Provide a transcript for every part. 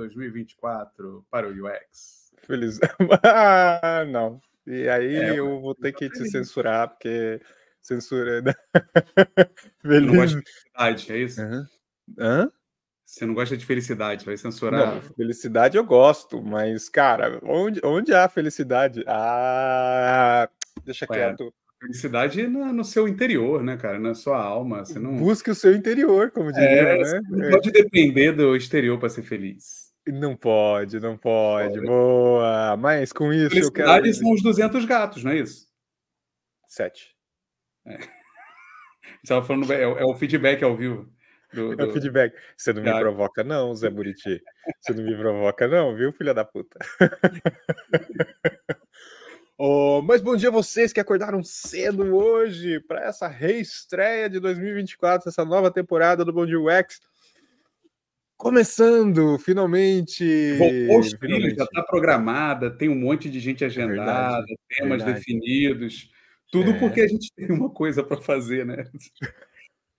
feliz 2024 para o UX. Feliz. ah, não. E aí é, eu vou ter que te censurar, porque censura. Né? feliz. Não gosta de felicidade, é isso? Uhum. Hã? Você não gosta de felicidade, vai censurar. Não, felicidade eu gosto, mas, cara, onde, onde há felicidade? Ah, deixa Ué, quieto. Felicidade no, no, seu interior, né, cara? Na sua alma. Você não... Busque o seu interior, como diria, é, né? Não é. pode depender do exterior para ser feliz. Não pode, não pode. Boa. Mas com isso. Eu quero... são os 200 gatos, não é isso? Sete. É. Estava falando, é, é o feedback ao vivo. Do, do... É o feedback. Você não me provoca, não, Zé Buriti. Você não me provoca, não, viu, filha da puta? oh, mas bom dia a vocês que acordaram cedo hoje para essa reestreia de 2024, essa nova temporada do Bom Dia UX. Começando, finalmente. finalmente. já está programada, tem um monte de gente agendada, verdade, temas verdade. definidos. Tudo é. porque a gente tem uma coisa para fazer, né?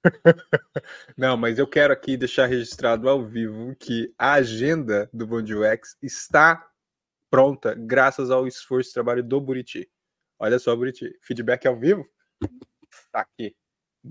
Não, mas eu quero aqui deixar registrado ao vivo que a agenda do Bond UX está pronta graças ao esforço e trabalho do Buriti. Olha só, Buriti, feedback ao vivo? Tá aqui.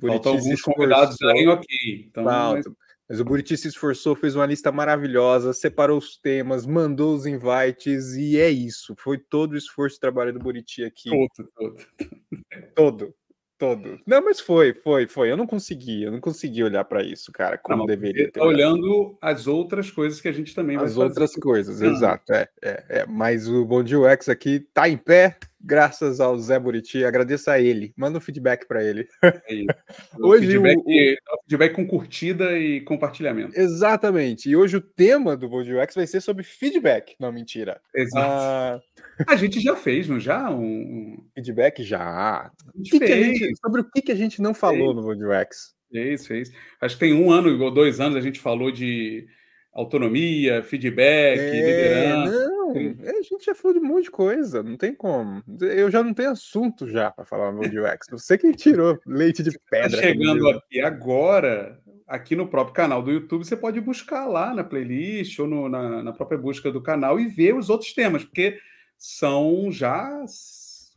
Faltam alguns convidados aí, ok. Então, mas... mas... o Buriti se esforçou, fez uma lista maravilhosa, separou os temas, mandou os invites e é isso. Foi todo o esforço e trabalho do Buriti aqui. Todo, todo. Todo todo. Não, mas foi, foi, foi. Eu não consegui, eu não consegui olhar para isso, cara, como não, deveria ter. Tá olhando as outras coisas que a gente também as vai As outras coisas, exato. É, é, é, Mas o Bom Dia UX aqui tá em pé, graças ao Zé Buriti. Agradeço a ele. Manda um feedback para ele. É hoje feedback, o, o... feedback com curtida e compartilhamento. Exatamente. E hoje o tema do Bom Dia UX vai ser sobre feedback. Não, mentira. Exato. Ah... A gente já fez, não já? Um feedback já. Que que gente, sobre o que, que a gente não falou fez. no Bom Dia UX? Fez, fez. Acho que tem um ano ou dois anos a gente falou de autonomia, feedback, é, liderança. Não, a gente já falou de um monte de coisa, não tem como. Eu já não tenho assunto já para falar no UX. Você que tirou leite de tá pedra. Tá chegando aqui agora, aqui no próprio canal do YouTube, você pode buscar lá na playlist ou no, na, na própria busca do canal e ver os outros temas, porque são já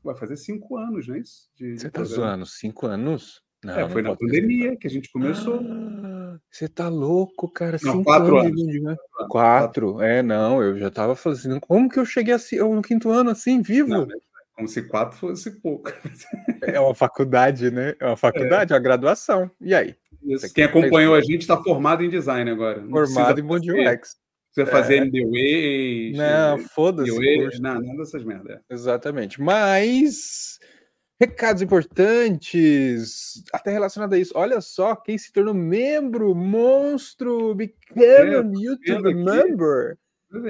vai fazer cinco anos, não é isso? De, você está zoando, cinco anos? Não, é, foi na pandemia que a gente começou. Ah, você tá louco, cara. Não, quatro anos. anos. Né? Quatro. É, não, eu já tava fazendo. Como que eu cheguei assim, no quinto ano assim, vivo? Não, como se quatro fosse pouco. É uma faculdade, né? É uma faculdade, é. uma graduação. E aí? Quem acompanhou a gente está formado em design agora. formado em Bond UX. Precisa fazer é. MDW. Não, foda-se. Não, nada dessas merda. Exatamente. Mas Recados importantes, até relacionado a isso. Olha só quem se tornou membro, monstro, became é, a YouTube member.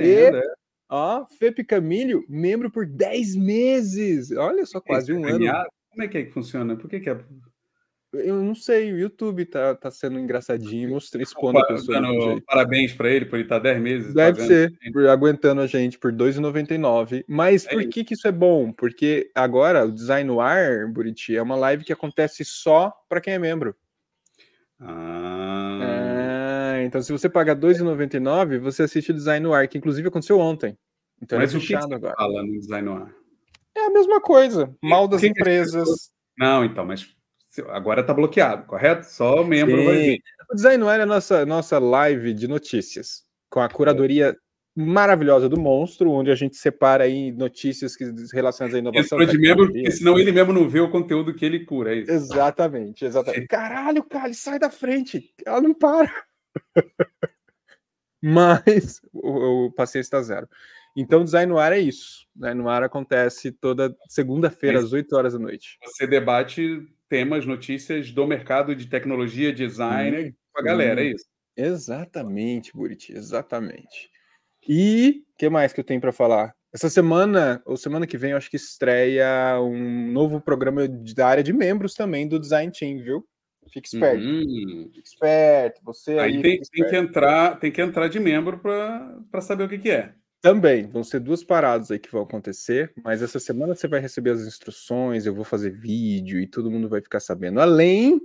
e, é. ó, Fepe Camilho, membro por 10 meses. Olha só, quase um ano. Como é que é que funciona? Por que, que é eu não sei, o YouTube tá, tá sendo engraçadinho, mostrando, expondo a pessoa. Parabéns para ele por ele estar tá 10 meses. Deve ser, por, aguentando a gente por R$ 2,99. Mas é por que, que isso é bom? Porque agora o Design no Ar, Buriti, é uma live que acontece só para quem é membro. Ah. ah. então se você paga R$ 2,99, você assiste o Design no Ar, que inclusive aconteceu ontem. Então Mas é o que, agora. fala no Design no Ar? É a mesma coisa. Mal das empresas. Não, então, mas Agora está bloqueado, correto? Só o membro Sim. vai ver. O Design no Ar é a nossa, nossa live de notícias, com a curadoria maravilhosa do monstro, onde a gente separa aí notícias que relacionadas à inovação. Entrou de membro, porque senão ele mesmo não vê o conteúdo que ele cura. É isso. Exatamente, exatamente. Caralho, Cali, sai da frente! Ela não para. Mas o, o está zero. Então, design no ar é isso. Design no ar acontece toda segunda-feira, às 8 horas da noite. Você debate temas, notícias do mercado de tecnologia, design hum, com a galera, hum, é isso? Exatamente, Buriti, exatamente. E o que mais que eu tenho para falar? Essa semana, ou semana que vem, eu acho que estreia um novo programa da área de membros também do Design Team, viu? Fique esperto. Uhum. Fique esperto. Você aí, aí tem, tem, que entrar, tem que entrar de membro para saber o que, que é. Também, vão ser duas paradas aí que vão acontecer, mas essa semana você vai receber as instruções, eu vou fazer vídeo e todo mundo vai ficar sabendo. Além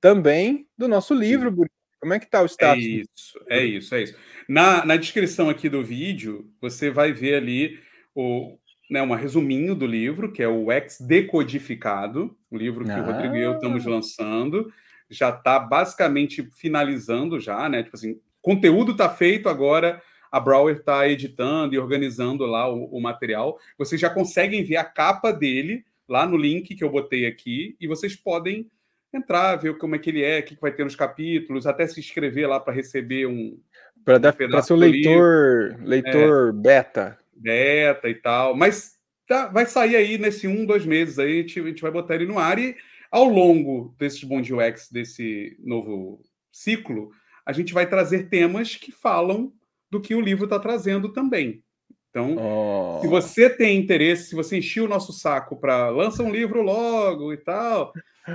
também do nosso livro, Como é que tá o É status? isso, é isso, é isso. Na, na descrição aqui do vídeo, você vai ver ali o, né, um resuminho do livro, que é o Ex Decodificado, o livro que o Rodrigo e eu estamos Ah. lançando. Já está basicamente finalizando já, né? Tipo assim, conteúdo está feito agora. A Brower está editando e organizando lá o, o material. Vocês já conseguem ver a capa dele lá no link que eu botei aqui e vocês podem entrar, ver como é que ele é, o que vai ter nos capítulos, até se inscrever lá para receber um Para para ser o leitor, leitor beta. beta e tal. Mas tá, vai sair aí nesse um, dois meses aí, a gente, a gente vai botar ele no ar e ao longo desses Bond UX, desse novo ciclo, a gente vai trazer temas que falam do que o livro está trazendo também. Então, Oh. se você tem interesse, se você encheu o nosso saco para lança um livro logo e tal,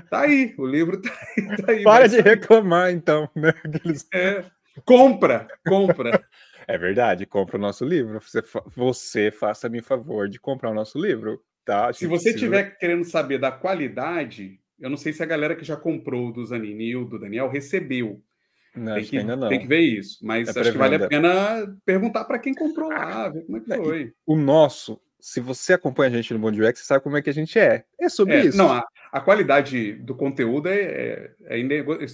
tá aí, o livro tá aí. Tá aí Para de sair. reclamar, então. Né? Aqueles- É. Compra, compra. É verdade, compra o nosso livro. Você, você faça-me favor de comprar o nosso livro, tá? Se você precisa- estiver querendo saber da qualidade, eu não sei se a galera que já comprou do Zanini ou do Daniel recebeu. Não, tem, que, ainda não. tem que ver isso. Mas É acho que vale a pena perguntar para quem comprou lá, ver como é que e- foi. O nosso, se você acompanha a gente no Bond UX, você sabe como é que a gente é. É sobre É, isso. não, a, a qualidade do conteúdo é, é, é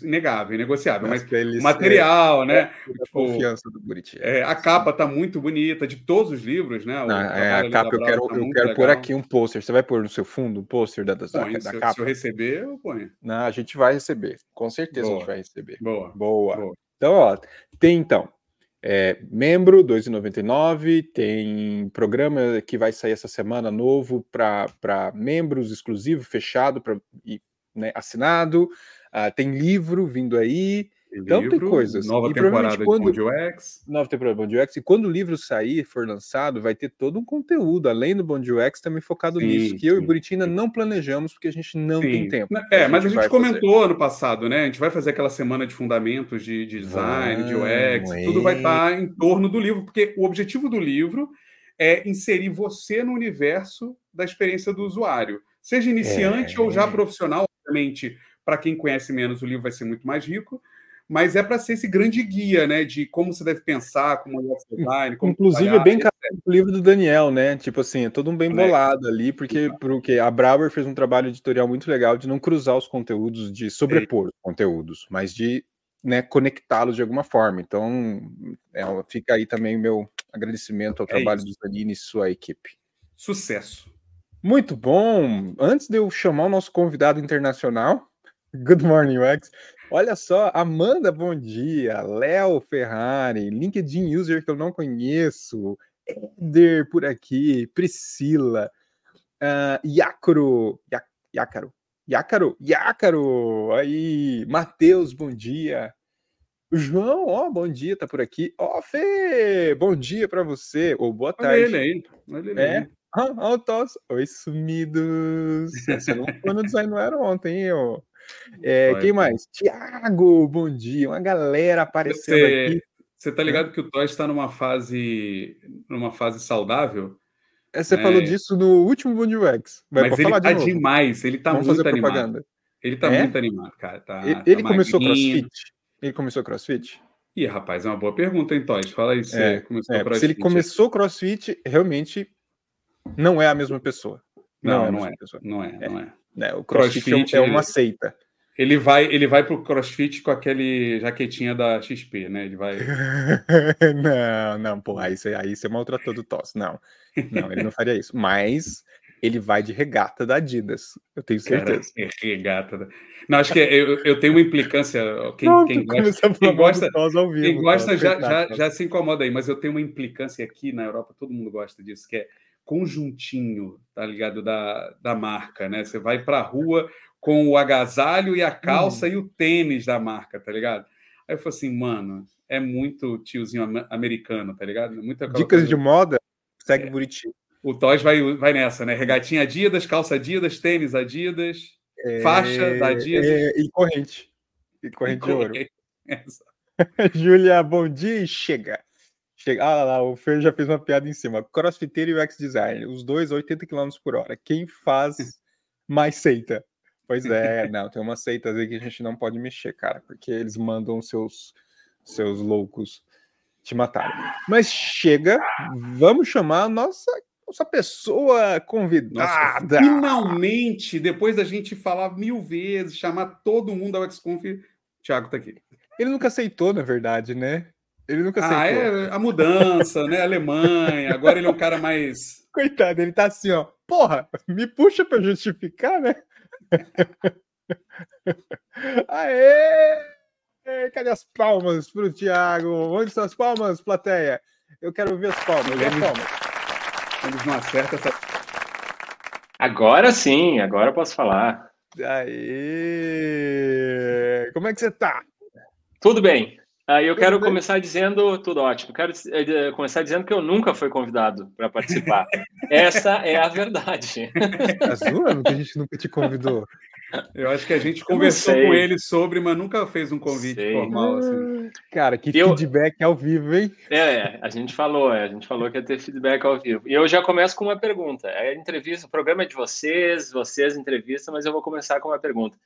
inegável, inegociável, mas eles, o material, né? é, a Tipo, confiança do Buriti. é, a capa tá muito bonita, de todos os livros, né? O Não, é, a ali capa da eu quero, tá eu quero pôr aqui um pôster. Você vai pôr no seu fundo um pôster da, da, Põe, da se, eu- capa? se eu receber, eu ponho. Não, a gente vai receber. Com certeza a Boa. gente vai receber. Boa. Boa. Boa. Então, ó, tem então. É, membro 2,99, tem programa que vai sair essa semana novo para membros exclusivo, fechado pra, e né, assinado. ah, tem livro vindo aí, Então tem coisas. Nova E temporada de provavelmente Bond UX. nova temporada do Bond UX, e quando o livro sair, for lançado, vai ter todo um conteúdo, além do Bond UX, também focado Sim, nisso, que eu e sim. Buritina não planejamos, porque a gente não tem Sim. tempo. É, mas a gente vai fazer. comentou ano passado, né? A gente vai fazer aquela semana de fundamentos de, de design, de UX, Vamos, tudo vai é. estar em torno do livro, porque o objetivo do livro é inserir você no universo da experiência do usuário. Seja iniciante É. ou já profissional, obviamente, para quem conhece menos, o livro vai ser muito mais rico, mas é para ser esse grande guia, né? De como você deve pensar, como UX design, como Inclusive, é bem caro o livro do Daniel, né? Tipo assim, é todo um bem Né? bolado ali, porque, porque a Brauer fez um trabalho editorial muito legal de não cruzar os conteúdos, de sobrepor os conteúdos, mas de né, conectá-los de alguma forma. Então, é, fica aí também o meu agradecimento ao É trabalho do Zanini e sua equipe. Sucesso. Muito bom! Antes de eu chamar o nosso convidado internacional, Good Morning UX, olha só, Amanda, bom dia, Léo Ferrari, LinkedIn User que eu não conheço, Eder por aqui, Priscila, uh, Yacaro, Ya- Yacaro, Yacaro, Yacaro, aí, Matheus, bom dia. João, ó, bom dia, tá por aqui. Ó, Fê, bom dia para você, ou boa Olha tarde. ele aí. Olha ele É? aí. Ah, ó, o Toss. Oi, sumidos. Você não foi no design não era ontem, hein, ô? É, Vai, quem mais? Tiago, bom dia. Uma galera aparecendo aqui. Você, você tá ligado que o Toy está numa fase numa fase saudável? É, Você é. falou disso no último UX. Vai mas ele tá de demais, ele tá Vamos muito fazer animado. propaganda. Ele tá É? muito animado, cara. Tá, E- tá Ele começou crossfit? Ele começou crossfit? Ih, rapaz, é uma boa pergunta, hein, Toy? Fala aí, você É, começou É, crossfit. se ele começou crossfit, realmente não é a mesma pessoa. Não, não é. pessoa. Não é, não é. Né, o crossfit, é Crossfit- é uma seita. Ele vai, ele vai pro crossfit com aquele jaquetinha da XP, né? Ele vai. não, não, pô, aí você, aí você maltratou do Toss. Não, não, ele não faria isso. Mas ele vai de regata da Adidas, eu tenho Cara, certeza. é regata. da- Não, acho que é- eu, eu tenho uma implicância. Quem, Pronto, quem gosta, quem gosta- vivo. Quem gosta já, já, já se incomoda aí, mas eu tenho uma implicância aqui na Europa, todo mundo gosta disso, que é conjuntinho, tá ligado? Da, da marca, né? Você vai pra rua com o agasalho e a calça Uhum. e o tênis da marca, tá ligado? Aí eu falei assim, mano, é muito tiozinho am- americano, tá ligado? Aquela Dicas coisa- de moda, segue É. Buriti. O Toys vai, vai nessa, né? Regatinha Adidas, calça Adidas, tênis Adidas, faixa da Adidas. É, e corrente. E corrente de ouro. Júlia, bom dia e chega. Chega. Ah lá, lá, o Fer já fez uma piada em cima. Crossfiteiro e UX design, os dois 80 km por hora. Quem faz mais seita? Pois é, não, tem umas seitas aí que a gente não pode mexer, cara, porque eles mandam seus, seus loucos te matar. Mas chega, vamos chamar a nossa, nossa pessoa convidada. Nossa, finalmente, depois da gente falar mil vezes, chamar todo mundo ao XConf, o Thiago tá aqui. Ele nunca aceitou, na verdade, né? Ele nunca ah, aceitou. Ah, é a mudança, né? Alemanha, agora ele é um cara mais. Coitado, ele tá assim, ó. Porra, me puxa para justificar, né? Aê! Cadê as palmas pro Thiago? Onde estão as palmas, plateia? Eu quero ver as palmas. Eles, as palmas. Eles não acertam essa. Agora sim, agora eu posso falar. Aí, como é que você tá? Tudo bem. Aí eu quero começar dizendo tudo ótimo. Quero eh, começar dizendo que eu nunca fui convidado para participar. Essa é a verdade. Zoando que a gente nunca te convidou? Eu acho que a gente conversou com ele sobre, mas nunca fez um convite sei. formal. Assim. Cara, que eu... feedback ao vivo, hein? É, é, a gente falou, é, a gente falou que ia ter feedback ao vivo. E eu já começo com uma pergunta. É entrevista, o programa é de vocês, vocês entrevistam, mas eu vou começar com uma pergunta.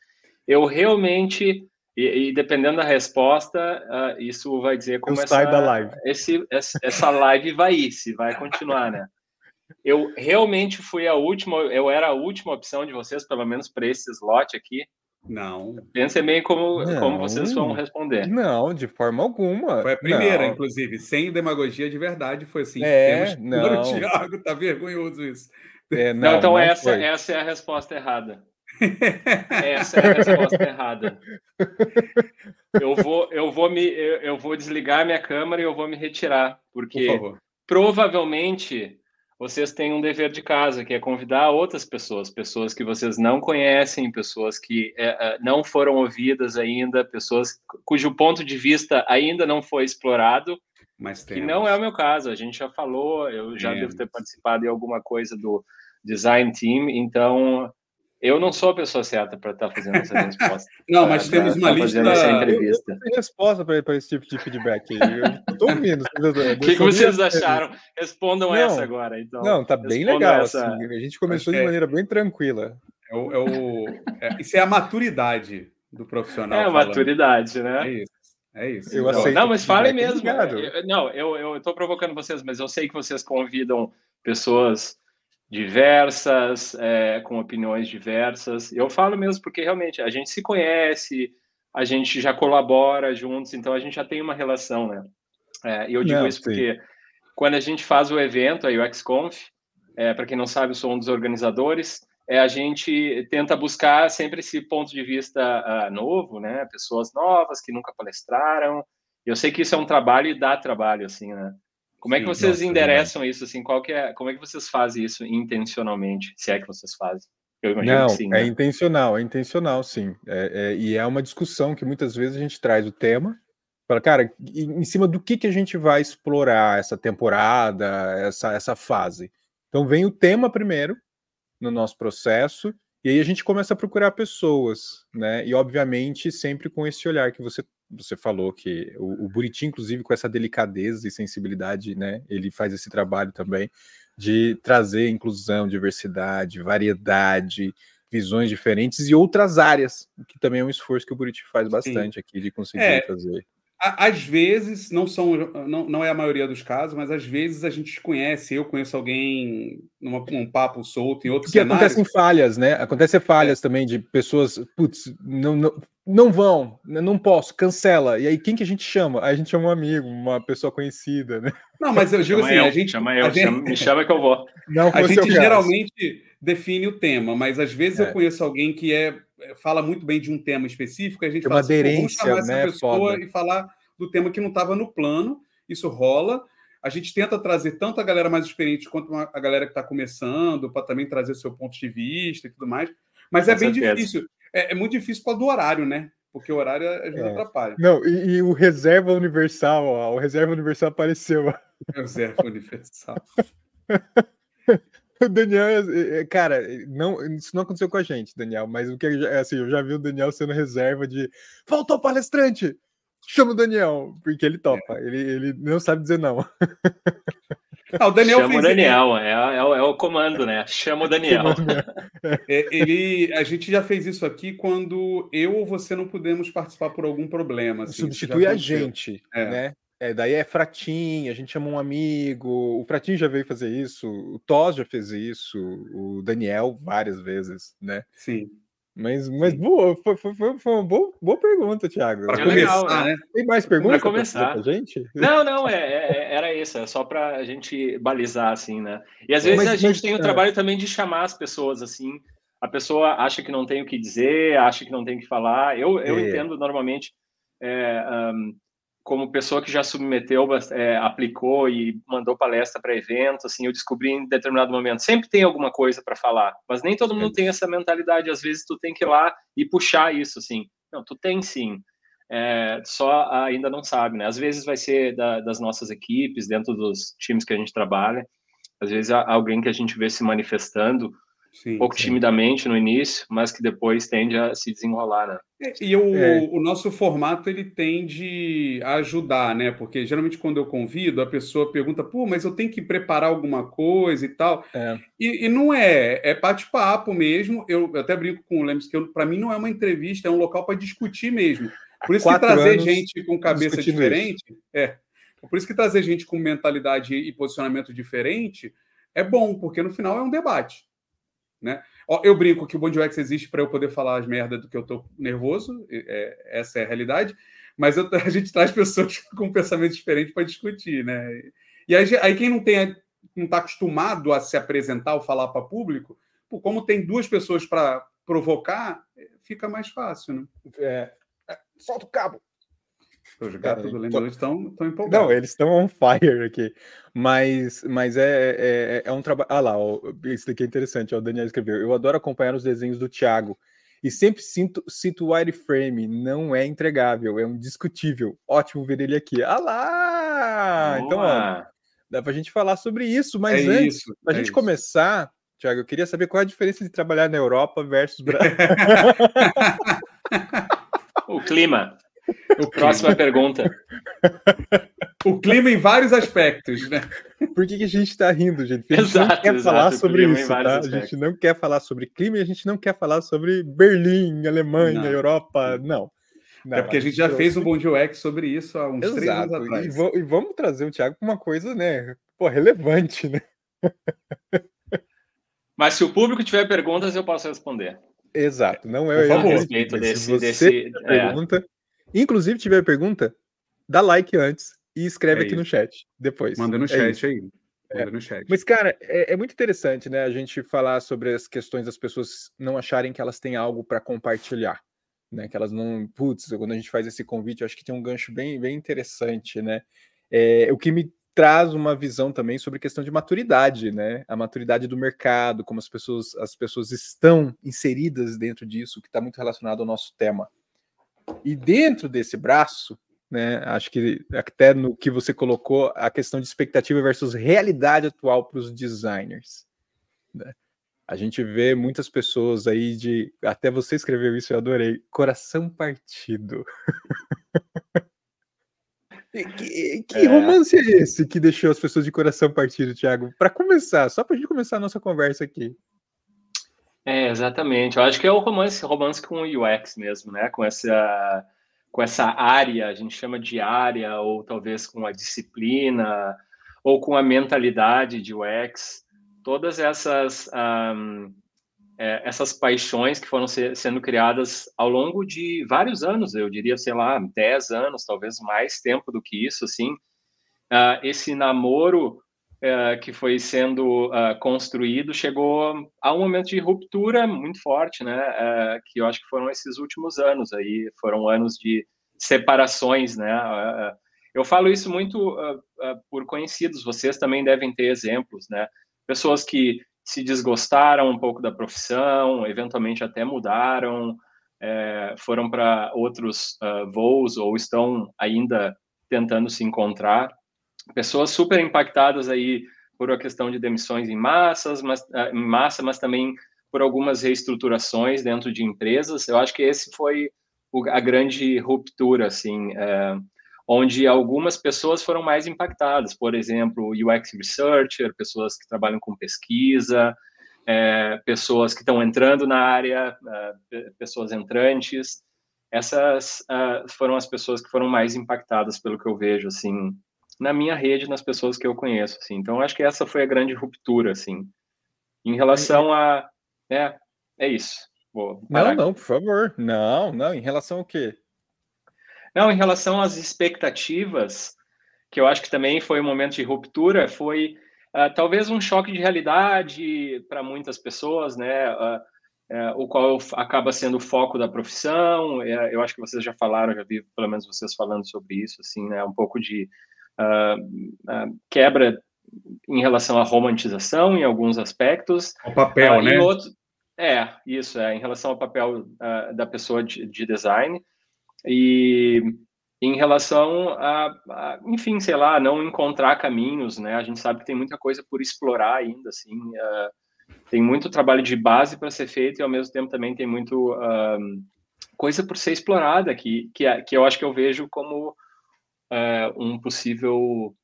Eu realmente, e, e dependendo da resposta, uh, isso vai dizer como eu essa, da live. Esse, essa live vai ir, se vai continuar, né? Eu realmente fui a última, eu era a última opção de vocês, pelo menos para esse slot aqui. Não. Pensem bem como, como vocês vão responder. Não, de forma alguma. Foi a primeira, não. inclusive, sem demagogia de verdade, foi assim. É, não. O Thiago, tá vergonhoso isso. É, não, não, então não essa, essa é a resposta errada. Essa é a resposta errada. Eu vou, eu vou me, eu, eu vou desligar minha câmera e eu vou me retirar, porque Por provavelmente vocês têm um dever de casa, que é convidar outras pessoas, pessoas que vocês não conhecem, pessoas que é, é não foram ouvidas ainda, pessoas cujo ponto de vista ainda não foi explorado. Mas que não é o meu caso, a gente já falou, eu já devo ter participado em alguma coisa do design team, então eu não sou a pessoa certa para estar tá fazendo essa resposta. não, mas pra, temos uma lista. Essa entrevista. Eu, resposta para esse tipo de feedback. Eu estou ouvindo. O que, que vocês acharam? Respondam não, essa agora. Então. Não, tá bem legal. Essa... Assim. A gente começou de é, maneira bem tranquila. É o, é o, é, isso é a maturidade do profissional. É a falando. maturidade, né? É isso. É isso. Eu então, não, mas falem mesmo. Eu, não, eu estou provocando vocês, mas eu sei que vocês convidam pessoas diversas, é, com opiniões diversas. Eu falo mesmo porque realmente a gente se conhece, a gente já colabora juntos, então a gente já tem uma relação, né? É, e eu digo não, isso sim. porque quando a gente faz o evento, a UXConf, é, para quem não sabe, eu sou um dos organizadores, é, a gente tenta buscar sempre esse ponto de vista uh, novo, né? Pessoas novas que nunca palestraram. Eu sei que isso é um trabalho e dá trabalho, assim, né? Como é que vocês Nossa, endereçam isso assim? Qual que é, como é que vocês fazem isso intencionalmente, se é que vocês fazem? Eu imagino Não, que sim. É né? intencional, é intencional, sim. É, é, e é uma discussão que muitas vezes a gente traz o tema, fala, cara, em cima do que, que a gente vai explorar essa temporada, essa, essa fase. Então vem o tema primeiro no nosso processo, e aí a gente começa a procurar pessoas, né? E obviamente sempre com esse olhar que você você falou que o, o Buriti, inclusive, com essa delicadeza e sensibilidade, né? Ele faz esse trabalho também de trazer inclusão, diversidade, variedade, visões diferentes e outras áreas, que também é um esforço que o Buriti faz bastante Sim. aqui de conseguir é, fazer às vezes, não são, não, não é a maioria dos casos, mas às vezes a gente conhece, eu conheço alguém num um papo solto em outro Porque cenário. acontecem falhas, né? Acontecem falhas é. também de pessoas, putz, não, não, não vão, não posso, cancela. E aí quem que a gente chama? Aí a gente chama um amigo, uma pessoa conhecida, né? Não, mas eu digo chama assim, eu, a gente... Chama eu, gente, me chama que eu vou. Não, a gente geralmente define o tema, mas às vezes é. eu conheço alguém que é fala muito bem de um tema específico, a gente fala uma assim, aderência, vamos chamar né, essa pessoa foda. e falar do tema que não estava no plano. Isso rola. A gente tenta trazer tanto a galera mais experiente quanto a galera que está começando, para também trazer seu ponto de vista e tudo mais. Mas é bem certeza. difícil. É, é, muito difícil por do horário, né? Porque o horário às vezes é. atrapalha. Não, e, e, o reserva universal, ó, o reserva universal apareceu. Reserva universal. O Daniel, é, é, cara, não, isso não aconteceu com a gente, Daniel, mas o que é assim, eu já vi o Daniel sendo reserva de faltou palestrante, chama o Daniel, porque ele topa, é. ele, ele não sabe dizer não. Ah, o Daniel Chama o Daniel, é, é, é, o comando, né? Chama o Daniel. É, ele, a gente já fez isso aqui quando eu ou você não pudemos participar por algum problema. Assim, Substitui a gente, é. né? É, daí é Fratim, a gente chama um amigo. O Fratim já veio fazer isso, o Tos já fez isso, o Daniel várias vezes, né? Sim. Mas, mas boa, foi, foi, foi uma boa, boa pergunta, Thiago. Para começar, legal, né? Tem mais perguntas para começar, pra gente? Não, não, é, é, é era isso, é só para a gente balizar assim, né? E às vezes mas, a gente mas, tem o é... trabalho também de chamar as pessoas assim. A pessoa acha que não tem o que dizer, acha que não tem o que falar. Eu, eu é. entendo normalmente é, um, como pessoa que já submeteu, é, aplicou e mandou palestra para evento, assim, eu descobri em determinado momento, sempre tem alguma coisa para falar, mas nem todo mundo tem essa mentalidade, às vezes tu tem que ir lá e puxar isso, assim, não, tu tem sim, é, só ainda não sabe, né, às vezes vai ser da, das nossas equipes, dentro dos times que a gente trabalha, às vezes alguém que a gente vê se manifestando, Sim, um pouco sim. timidamente no início, mas que depois tende a se desenrolar, né? É, e o, é. o nosso formato ele tende a ajudar, né? Porque geralmente quando eu convido, a pessoa pergunta, pô, mas eu tenho que preparar alguma coisa e tal. É. E, e, não é, é bate-papo mesmo. Eu, eu, até brinco com o Lemos que para mim não é uma entrevista, é um local para discutir mesmo. Por isso que trazer gente com cabeça diferente, isso. é. Por isso que trazer gente com mentalidade e posicionamento diferente é bom, porque no final é um debate. Né? Eu brinco que o Bond UX existe para eu poder falar as merdas do que eu estou nervoso, é, essa é a realidade, mas eu, a gente traz pessoas com pensamento diferente para discutir, né? E aí, aí quem não tem não está acostumado a se apresentar ou falar para público, pô, como tem duas pessoas para provocar, fica mais fácil, né? É, é solta o cabo. Os gatos do Lendo estão, estão empolgados. Não, eles estão on fire aqui. Mas, mas é, é, é, é um trabalho. Ah lá, ó, isso daqui é interessante. Ó, o Daniel escreveu. Eu adoro acompanhar os desenhos do Thiago. E sempre sinto, cito o wireframe. Não é entregável, é um discutível. Ótimo ver ele aqui. Ah lá! Boa. Então, ó, dá pra gente falar sobre isso. Mas é antes, isso, pra é gente isso. começar, Thiago, eu queria saber qual é a diferença de trabalhar na Europa versus Brasil. o clima. O Próxima pergunta. O clima em vários aspectos, né? Por que, que a gente está rindo, gente? a gente exato, não quer exato, falar sobre isso, tá? A gente não quer falar sobre clima e a gente não quer falar sobre Berlim, Alemanha, não. Europa, não. não. é porque a gente já fez um Bom UX sobre isso há uns exato. três anos atrás. E, e, vamos trazer o Thiago com uma coisa, né? Pô, relevante, né? Mas se o público tiver perguntas, eu posso responder. Exato, não é a respeito desse, se você desse pergunta, é. Inclusive, tiver pergunta, dá like antes e escreve é aqui isso. no chat depois. Manda no é chat isso. aí. Manda é. no chat. Mas, cara, é, é, muito interessante, né? A gente falar sobre as questões das pessoas não acharem que elas têm algo para compartilhar. Né, que elas não. Putz, quando a gente faz esse convite, acho que tem um gancho bem, bem interessante, né? É, o que me traz uma visão também sobre questão de maturidade, né? A maturidade do mercado, como as pessoas, as pessoas estão inseridas dentro disso, que está muito relacionado ao nosso tema. E dentro desse braço, né, acho que até no que você colocou, a questão de expectativa versus realidade atual para os designers. Né? A gente vê muitas pessoas aí de. Até você escreveu isso, eu adorei. Coração partido. que, que é. romance é esse que deixou as pessoas de coração partido, Thiago? Para começar, só para a gente começar a nossa conversa aqui. É, exatamente. Eu acho que é o romance, romance com o UX mesmo, né? Com essa, com essa área, a gente chama de área, ou talvez com a disciplina, ou com a mentalidade de UX. Todas essas, um, é, essas paixões que foram ser, sendo criadas ao longo de vários anos, eu diria, sei lá, 10 anos, talvez mais tempo do que isso, assim. Uh, esse namoro uh, que foi sendo uh, construído chegou a um momento de ruptura muito forte, né? Uh, que eu acho que foram esses últimos anos aí, foram anos de separações, né? eu falo isso muito por conhecidos, vocês também devem ter exemplos, né? Pessoas que se desgostaram um pouco da profissão, eventualmente até mudaram, é, foram para outros uh, voos ou estão ainda tentando se encontrar pessoas super impactadas aí por a questão de demissões em massas, mas, ah, em massa, mas também por algumas reestruturações dentro de empresas. Eu acho que esse foi o, a grande ruptura, assim. É, onde algumas pessoas foram mais impactadas, por exemplo, UX Researcher, pessoas que trabalham com pesquisa, é, pessoas que estão entrando na área, é, pessoas entrantes. Essas foram as pessoas que foram mais impactadas pelo que eu vejo, assim, na minha rede, nas pessoas que eu conheço, assim. Então, acho que essa foi a grande ruptura, assim. Em relação a... É, é isso. não, não, por favor. Não, não. Em relação ao quê? Não, em relação às expectativas, que eu acho que também foi um momento de ruptura, foi uh, talvez um choque de realidade para muitas pessoas, né? Uh, uh, o qual acaba sendo o foco da profissão. eu acho que vocês já falaram, já vi pelo menos vocês falando sobre isso, assim, né? Um pouco de quebra em relação à romantização em alguns aspectos. O papel, né? Outro, é, isso, é, em relação ao papel da pessoa de, de design. E em relação a, a, enfim, sei lá, não encontrar caminhos, né? A gente sabe que tem muita coisa por explorar ainda, assim. Uh, tem muito trabalho de base para ser feito e ao mesmo tempo também tem muito uh, coisa por ser explorada que, que, que eu acho que eu vejo como uh, um possível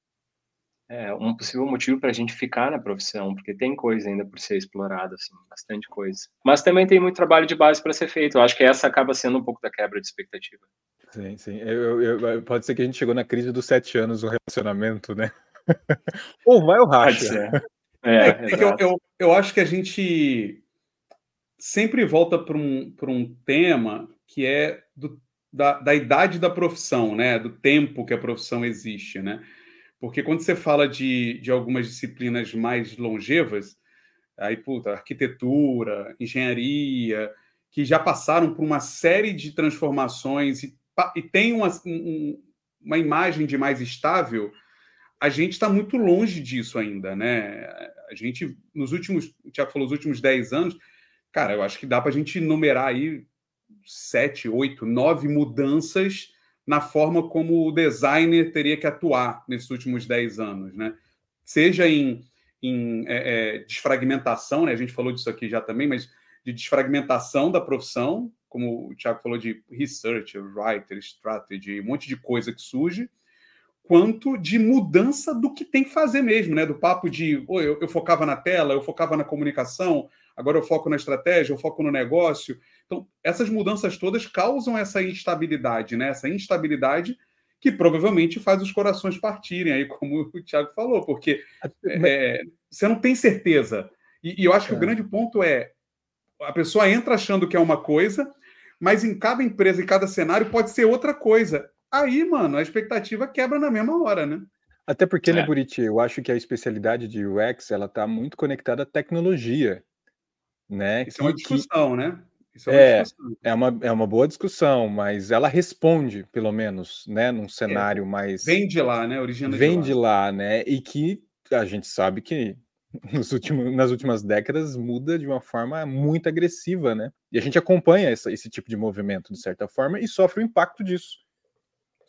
é, um possível motivo para a gente ficar na profissão, porque tem coisa ainda por ser explorada, assim, bastante coisa. Mas também tem muito trabalho de base para ser feito. Eu acho que essa acaba sendo um pouco da quebra de expectativa. Sim, sim. Eu, eu, pode ser que a gente chegou na crise dos sete anos do relacionamento, né? ou vai ou racha. É, é, é eu, eu, eu acho que a gente sempre volta para um, um tema que é do, da, da idade da profissão, né? Do tempo que a profissão existe, né? Porque quando você fala de, de algumas disciplinas mais longevas, aí, puta, arquitetura, engenharia, que já passaram por uma série de transformações e, e tem uma, um, uma imagem de mais estável, a gente está muito longe disso ainda, né? A gente, nos últimos, o Tiago falou, os últimos 10 anos, cara, eu acho que dá para a gente numerar aí sete, oito, nove mudanças na forma como o designer teria que atuar nesses últimos 10 anos, né? Seja em, em é, é, desfragmentação, né? A gente falou disso aqui já também, mas de desfragmentação da profissão, como o Thiago falou de research, writer, strategy, um monte de coisa que surge, quanto de mudança do que tem que fazer mesmo, né? Do papo de oh, eu, eu focava na tela, eu focava na comunicação, agora eu foco na estratégia, eu foco no negócio. Então, essas mudanças todas causam essa instabilidade, né? Essa instabilidade que provavelmente faz os corações partirem, aí, como o Thiago falou, porque é, você não tem certeza. E, e eu acho que é. o grande ponto é a pessoa entra achando que é uma coisa, mas em cada empresa, em cada cenário, pode ser outra coisa. Aí, mano, a expectativa quebra na mesma hora, né? Até porque, né, é. né, Buriti, eu acho que a especialidade de UX ela está muito conectada à tecnologia. Né? Isso que, é uma discussão, que... né? Isso é, é, é, uma, é uma boa discussão, mas ela responde, pelo menos, né, num é, cenário é, mais. Vem de lá, né? Origina vem de lá. de lá, né? E que a gente sabe que nos últimos, nas últimas décadas muda de uma forma muito agressiva, né? E a gente acompanha essa, esse tipo de movimento, de certa forma, e sofre o impacto disso.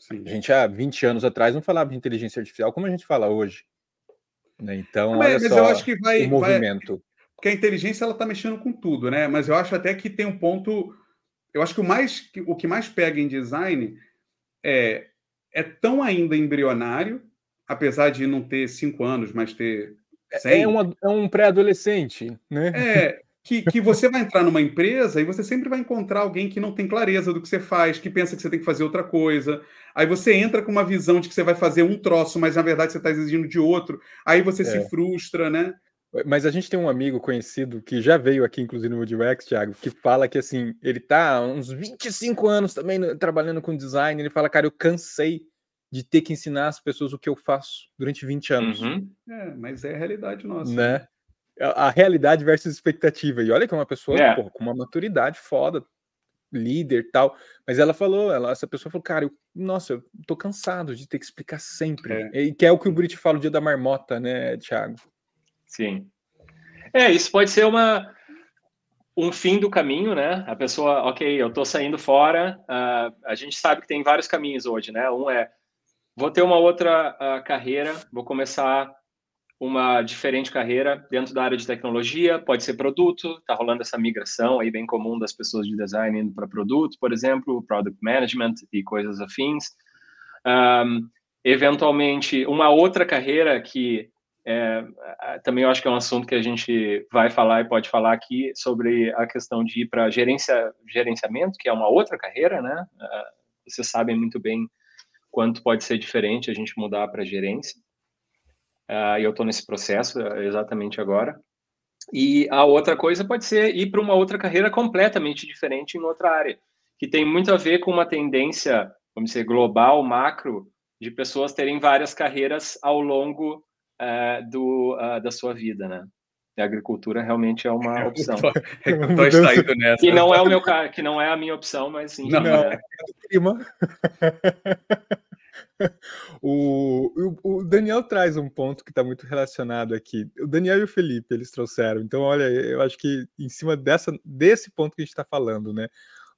Sim. A gente há 20 anos atrás não falava de inteligência artificial como a gente fala hoje. Né? Então, mas, olha mas só eu acho que vai, o movimento. Vai porque a inteligência ela está mexendo com tudo, né? Mas eu acho até que tem um ponto. Eu acho que o mais o que mais pega em design é é tão ainda embrionário, apesar de não ter cinco anos, mas ter 100. É, é, uma, é um pré-adolescente, né? É que, que você vai entrar numa empresa e você sempre vai encontrar alguém que não tem clareza do que você faz, que pensa que você tem que fazer outra coisa. Aí você entra com uma visão de que você vai fazer um troço, mas na verdade você está exigindo de outro. Aí você é. se frustra, né? Mas a gente tem um amigo conhecido que já veio aqui, inclusive no UX, Thiago, que fala que assim, ele tá há uns 25 anos também trabalhando com design. Ele fala, cara, eu cansei de ter que ensinar as pessoas o que eu faço durante 20 anos. Uhum. É, mas é a realidade nossa. Né? A, realidade versus expectativa. E olha que é uma pessoa é. porra, com uma maturidade foda, líder tal. Mas ela falou, ela, essa pessoa falou, cara, eu, nossa, eu tô cansado de ter que explicar sempre. É. E que é o que o Brit fala o dia da marmota, né, Thiago? Sim. É, isso pode ser uma um fim do caminho, né? A pessoa, ok, eu estou saindo fora. Uh, a gente sabe que tem vários caminhos hoje, né? Um é vou ter uma outra uh, carreira, vou começar uma diferente carreira dentro da área de tecnologia, pode ser produto, está rolando essa migração aí bem comum das pessoas de design indo para produto, por exemplo, product management e coisas afins. Um, eventualmente, uma outra carreira que é, também eu acho que é um assunto que a gente vai falar e pode falar aqui sobre a questão de ir para gerencia, gerenciamento, que é uma outra carreira, né? Vocês sabem muito bem quanto pode ser diferente a gente mudar para gerência. E eu estou nesse processo exatamente agora. E a outra coisa pode ser ir para uma outra carreira completamente diferente em outra área, que tem muito a ver com uma tendência, vamos dizer, global, macro, de pessoas terem várias carreiras ao longo uh, do, uh, da sua vida, né? E a agricultura realmente é uma opção. Estou nessa. Que não é o meu que não é a minha opção, mas sim. Não, não. É. o, o, Daniel traz um ponto que está muito relacionado aqui. O Daniel e o Felipe, eles trouxeram. Então, olha, eu acho que em cima dessa, desse ponto que a gente está falando, né?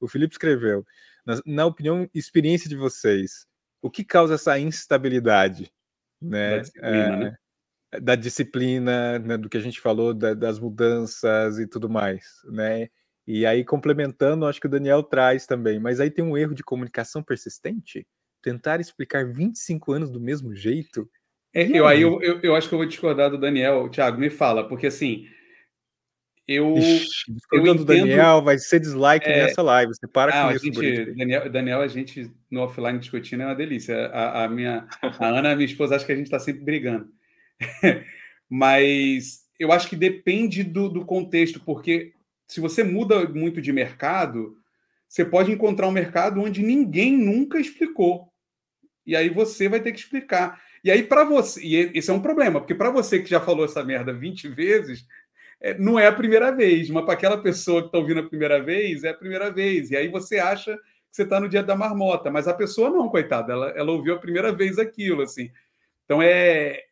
O Felipe escreveu, na, na, opinião, experiência de vocês, o que causa essa instabilidade, né? Da disciplina, né? é, né? Da disciplina né? do que a gente falou, da, das mudanças e tudo mais, né? E aí, complementando, acho que o Daniel traz também, mas aí tem um erro de comunicação persistente? Tentar explicar 25 anos do mesmo jeito? É, eu, aí eu, eu, eu, acho que eu vou discordar do Daniel. Thiago, me fala, porque assim. Eu. Ixi, entendo... do Daniel, vai ser dislike é... nessa live. Você para ah, com isso, gente, Daniel, Daniel, a gente no offline discutindo é uma delícia. A, a minha, a Ana, minha esposa, acho que a gente está sempre brigando. Mas eu acho que depende do, do contexto, porque se você muda muito de mercado, você pode encontrar um mercado onde ninguém nunca explicou. E aí você vai ter que explicar. E aí, para você, e esse é um problema, porque para você que já falou essa merda 20 vezes, é, não é a primeira vez, mas para aquela pessoa que está ouvindo a primeira vez, é a primeira vez. E aí você acha que você está no dia da marmota, mas a pessoa não, coitada, ela, ela ouviu a primeira vez aquilo, assim. Então é, é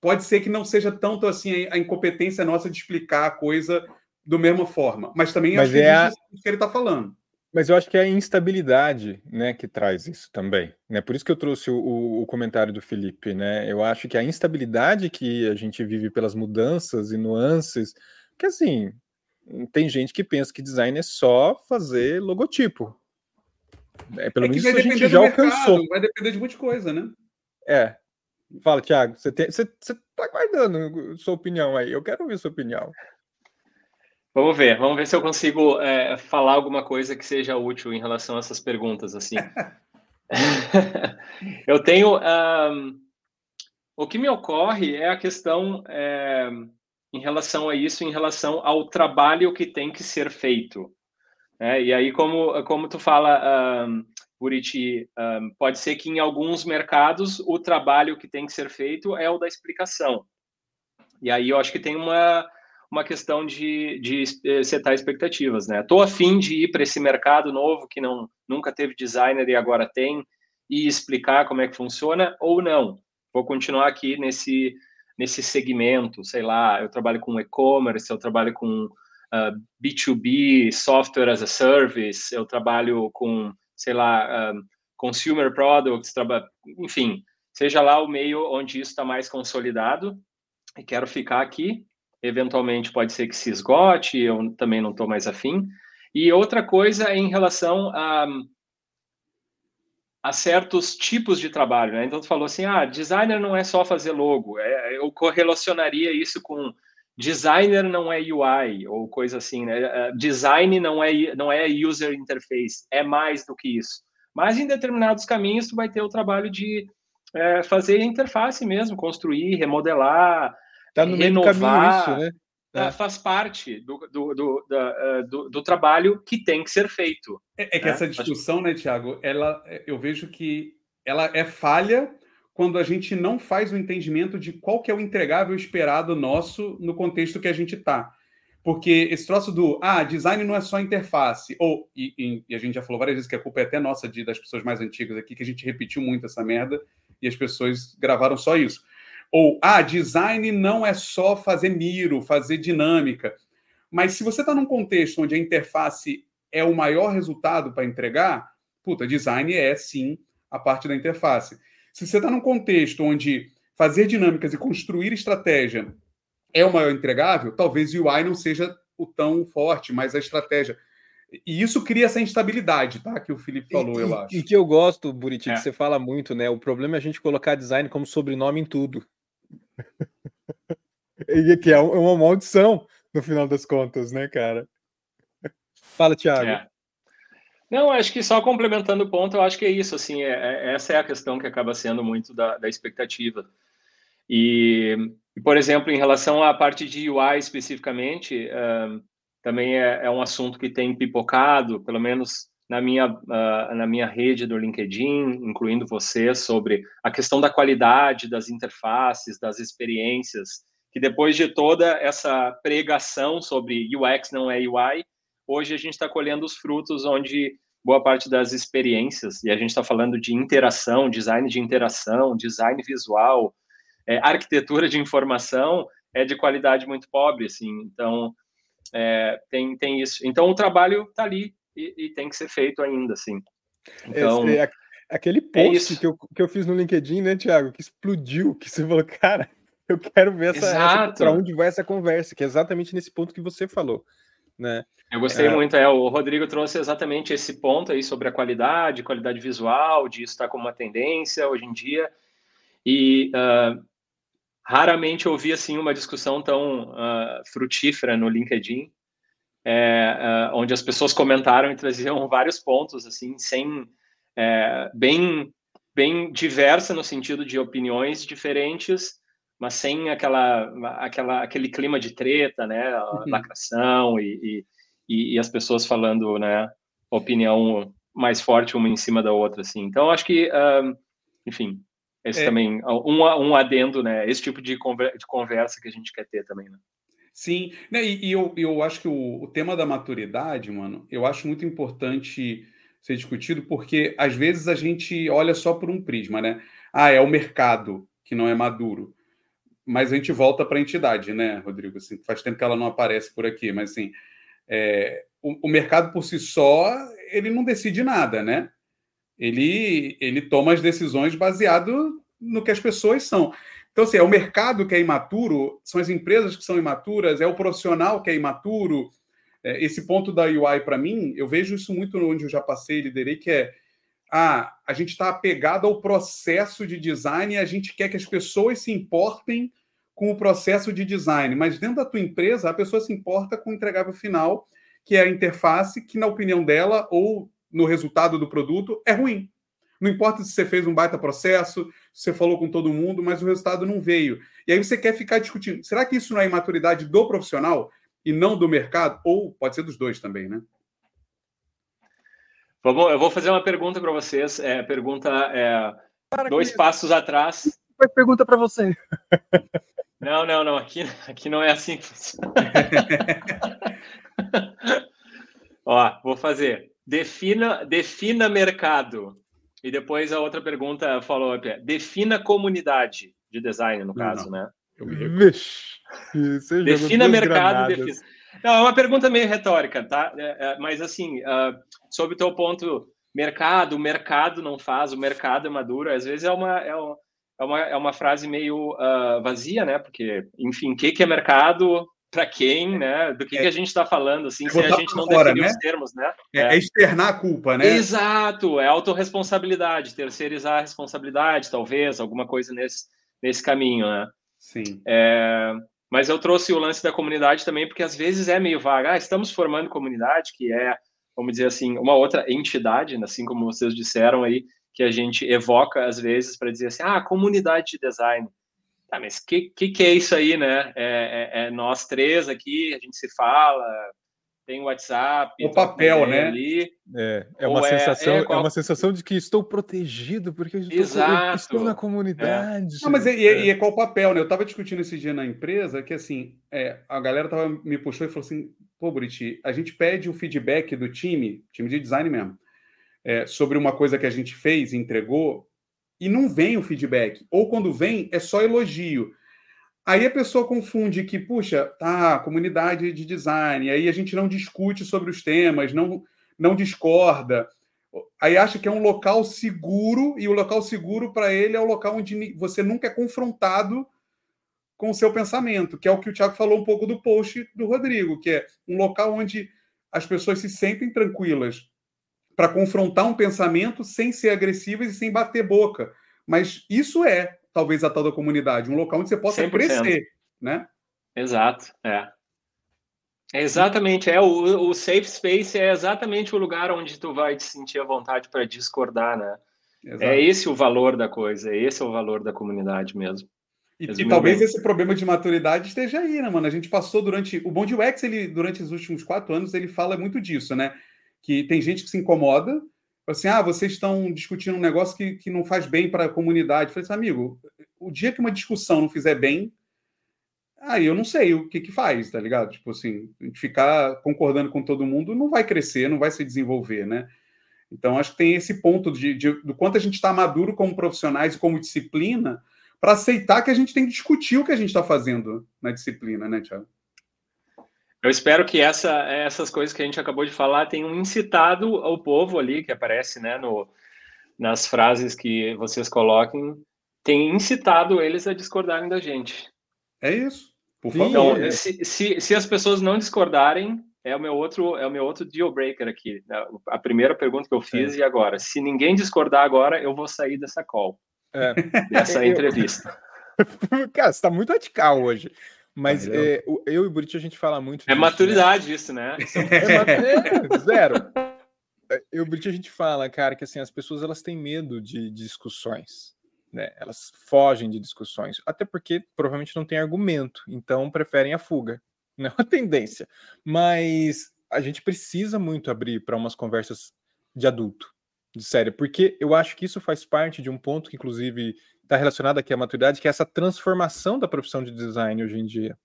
pode ser que não seja tanto assim a incompetência nossa de explicar a coisa da mesma forma, mas também mas acho é que é que ele está falando. Mas eu acho que é a instabilidade, né, que traz isso também, né? Por isso que eu trouxe o, o, comentário do Felipe, né? Eu acho que a instabilidade que a gente vive pelas mudanças e nuances, que assim, tem gente que pensa que design é só fazer logotipo. É, pelo é menos isso a gente já mercado, alcançou. Vai depender de muita coisa, né? É. Fala, Thiago, você, tem, você, você tá guardando sua opinião aí. Eu quero ouvir sua opinião. Vamos ver, vamos ver se eu consigo é, falar alguma coisa que seja útil em relação a essas perguntas, assim. eu tenho... Um, o que me ocorre é a questão é, em relação a isso, em relação ao trabalho que tem que ser feito. É, e aí, como, como tu fala, um, Buriti, um, pode ser que em alguns mercados o trabalho que tem que ser feito é o da explicação. E aí eu acho que tem uma uma questão de, de eh, setar expectativas, né? Estou afim de ir para esse mercado novo que não nunca teve designer e agora tem e explicar como é que funciona ou não. Vou continuar aqui nesse nesse segmento, sei lá, eu trabalho com e-commerce, eu trabalho com uh, ah, B2B, software as a service, eu trabalho com, sei lá, uh, consumer products, enfim, seja lá o meio onde isso está mais consolidado e quero ficar aqui eventualmente pode ser que se esgote, eu também não estou mais afim. E outra coisa é em relação a, a certos tipos de trabalho, né? Então, tu falou assim, ah, designer não é só fazer logo. É, eu correlacionaria isso com designer não é UI, ou coisa assim, né? É, design não é, não é user interface, é mais do que isso. Mas em determinados caminhos, tu vai ter o trabalho de é, fazer interface mesmo, construir, remodelar, Tá no renovar, meio do caminho isso, né? É. Faz parte do, do, do, eh, do, do, trabalho que tem que ser feito. É, é que né? essa discussão, né, Tiago, ela, eu vejo que ela é falha quando a gente não faz o entendimento de qual que é o entregável esperado nosso no contexto que a gente está. Porque esse troço do ah, design não é só interface, ou e, e, a gente já falou várias vezes que a culpa é até nossa de, das pessoas mais antigas aqui, que a gente repetiu muito essa merda e as pessoas gravaram só isso. Ou, ah, design não é só fazer miro, fazer dinâmica. Mas se você está num contexto onde a interface é o maior resultado para entregar, puta, design é sim a parte da interface. Se você está num contexto onde fazer dinâmicas e construir estratégia é o maior entregável, talvez o UI não seja o tão forte, mas a estratégia. E isso cria essa instabilidade, tá? Que o Felipe falou, e, eu acho. E que eu gosto, Buriti, é. que você fala muito, né? O problema é a gente colocar design como sobrenome em tudo. E que é, é uma maldição, no final das contas, né, cara? Fala, Thiago. É. Não, acho que só complementando o ponto, eu acho que é isso, assim, é, é, essa é a questão que acaba sendo muito da, da expectativa. E, por exemplo, em relação à parte de UI especificamente, uh, também é, é, um assunto que tem pipocado, pelo menos na minha, uh, na minha rede do LinkedIn, incluindo você, sobre a questão da qualidade das interfaces, das experiências, que depois de toda essa pregação sobre UX não é UI, hoje a gente está colhendo os frutos onde boa parte das experiências, e a gente está falando de interação, design de interação, design visual, é, arquitetura de informação, é de qualidade muito pobre, assim, então é, tem, tem isso. Então o trabalho está ali e, e, tem que ser feito ainda, assim. Então, é, aquele é post é que, eu, que eu fiz no LinkedIn, né, Tiago, que explodiu, que você falou, cara, eu quero ver essa, essa para onde vai essa conversa, que é exatamente nesse ponto que você falou. Né? Eu gostei é... muito, é, o Rodrigo trouxe exatamente esse ponto aí sobre a qualidade, qualidade visual, de isso estar como uma tendência hoje em dia, e uh, raramente ouvi assim uma discussão tão uh, frutífera no LinkedIn, é, uh, onde as pessoas comentaram e traziam vários pontos assim, sem é, bem bem diversa no sentido de opiniões diferentes, mas sem aquela, aquela, aquele clima de treta, né, uhum. lacração e, e, e, as pessoas falando, né, opinião mais forte uma em cima da outra, assim. Então, acho que, um, enfim, esse é. também, um, um adendo, né, esse tipo de conversa que a gente quer ter também, né. Sim, né, e, e eu, eu acho que o, o tema da maturidade, mano, eu acho muito importante ser discutido, porque às vezes a gente olha só por um prisma, né? Ah, é o mercado que não é maduro mas a gente volta para a entidade, né, Rodrigo? Assim, faz tempo que ela não aparece por aqui, mas assim, é, o, o, mercado por si só ele não decide nada, né? Ele, ele toma as decisões baseado no que as pessoas são. Então, assim, é o mercado que é imaturo, são as empresas que são imaturas, é o profissional que é imaturo. É, esse ponto da UI, para mim, eu vejo isso muito onde eu já passei, liderei, que é ah, a gente está apegado ao processo de design e a gente quer que as pessoas se importem com o processo de design, mas dentro da tua empresa a pessoa se importa com o entregável final, que é a interface, que na opinião dela ou no resultado do produto é ruim. Não importa se você fez um baita processo, você falou com todo mundo, mas o resultado não veio. E aí você quer ficar discutindo. Será que isso não é imaturidade do profissional e não do mercado? Ou pode ser dos dois também, né? Vamos, eu vou fazer uma pergunta para vocês. É, pergunta é, dois passos atrás. Foi pergunta para você. Não, não, não. Aqui, aqui não é assim que funciona. Ó, vou fazer. Defina, defina mercado. E depois a outra pergunta falou é: defina comunidade de design, no caso, não. né? Vixe, defina mercado, defina. Não, é uma pergunta meio retórica, tá? É, é, mas assim, uh, sobre o teu ponto, mercado, o mercado não faz, o mercado é maduro, às vezes é uma, é uma, é uma, é uma frase meio uh, vazia, né? Porque, enfim, o que, que é mercado, para quem, né? Do que, é, que a gente está falando, assim, se a gente não fora, definiu né? os termos, né? É, é, externar a culpa, né? Exato, é autorresponsabilidade, terceirizar a responsabilidade, talvez, alguma coisa nesse, nesse caminho, né? Sim. É, mas eu trouxe o lance da comunidade também, porque às vezes é meio vaga. Ah, estamos formando comunidade, que é, vamos dizer assim, uma outra entidade, assim como vocês disseram aí, que a gente evoca às vezes para dizer assim, ah, comunidade de design. Tá, mas o que, que, que, é isso aí, né? É, é, é, nós três aqui, a gente se fala, tem o WhatsApp. O papel, né? Ali, é, é uma, é, sensação, é, qual... é, uma sensação de que estou protegido, porque eu estou, estou na comunidade. Não, mas e, é. qual o papel, né? Eu estava discutindo esse dia na empresa que, assim, a galera tava, me puxou e falou assim, pô, Buriti, a gente pede o feedback do time, time de design mesmo, sobre uma coisa que a gente fez entregou, e não vem o feedback. Ou quando vem, é só elogio. Aí a pessoa confunde que, puxa, tá, comunidade de design, aí a gente não discute sobre os temas, não, não discorda. Aí acha que é um local seguro, e o local seguro para ele é o local onde você nunca é confrontado com o seu pensamento, que é o que o Tiago falou um pouco do post do Rodrigo, que é um local onde as pessoas se sentem tranquilas para confrontar um pensamento sem ser agressivas e sem bater boca. Mas isso é, talvez, a tal da comunidade, um local onde você possa 100%. crescer, né? Exato, é. é exatamente, é o, o safe space é exatamente o lugar onde tu vai te sentir à vontade para discordar, né? É Exato. É esse o valor da coisa, esse é o valor da comunidade mesmo. E, e talvez esse problema de maturidade esteja aí, né, mano? A gente passou durante. O Bond UX, ele, durante os últimos quatro anos, ele fala muito disso, né? Que tem gente que se incomoda, assim, ah, vocês estão discutindo um negócio que, que não faz bem para a comunidade. Eu falei assim, amigo, o dia que uma discussão não fizer bem, aí eu não sei o que que faz, tá ligado? Tipo assim, ficar concordando com todo mundo não vai crescer, não vai se desenvolver, né? Então, acho que tem esse ponto de, de do quanto a gente está maduro como profissionais e como disciplina para aceitar que a gente tem que discutir o que a gente está fazendo na disciplina, né, Tiago? Eu espero que essa, essas coisas que a gente acabou de falar tenham incitado o povo ali, que aparece né, no, nas frases que vocês coloquem, tenham incitado eles a discordarem da gente. É isso. Por favor. Então, é. se, se, se, as pessoas não discordarem, é o meu outro, é o meu outro deal breaker aqui. Né? A primeira pergunta que eu fiz é. e agora. Se ninguém discordar agora, eu vou sair dessa call. É. Dessa entrevista. Cara, você está muito radical hoje. Mas é, eu e o Buriti a gente fala muito. É disso, maturidade né? isso, né? É, é, zero. Eu e o Buriti a gente fala, cara, que assim, as pessoas elas têm medo de, de discussões. Né? Elas fogem de discussões, até porque provavelmente não tem argumento, então preferem a fuga. Não é uma tendência. Mas a gente precisa muito abrir para umas conversas de adulto, de sério, porque eu acho que isso faz parte de um ponto que, inclusive, está relacionado aqui à maturidade, que é essa transformação da profissão de design hoje em dia.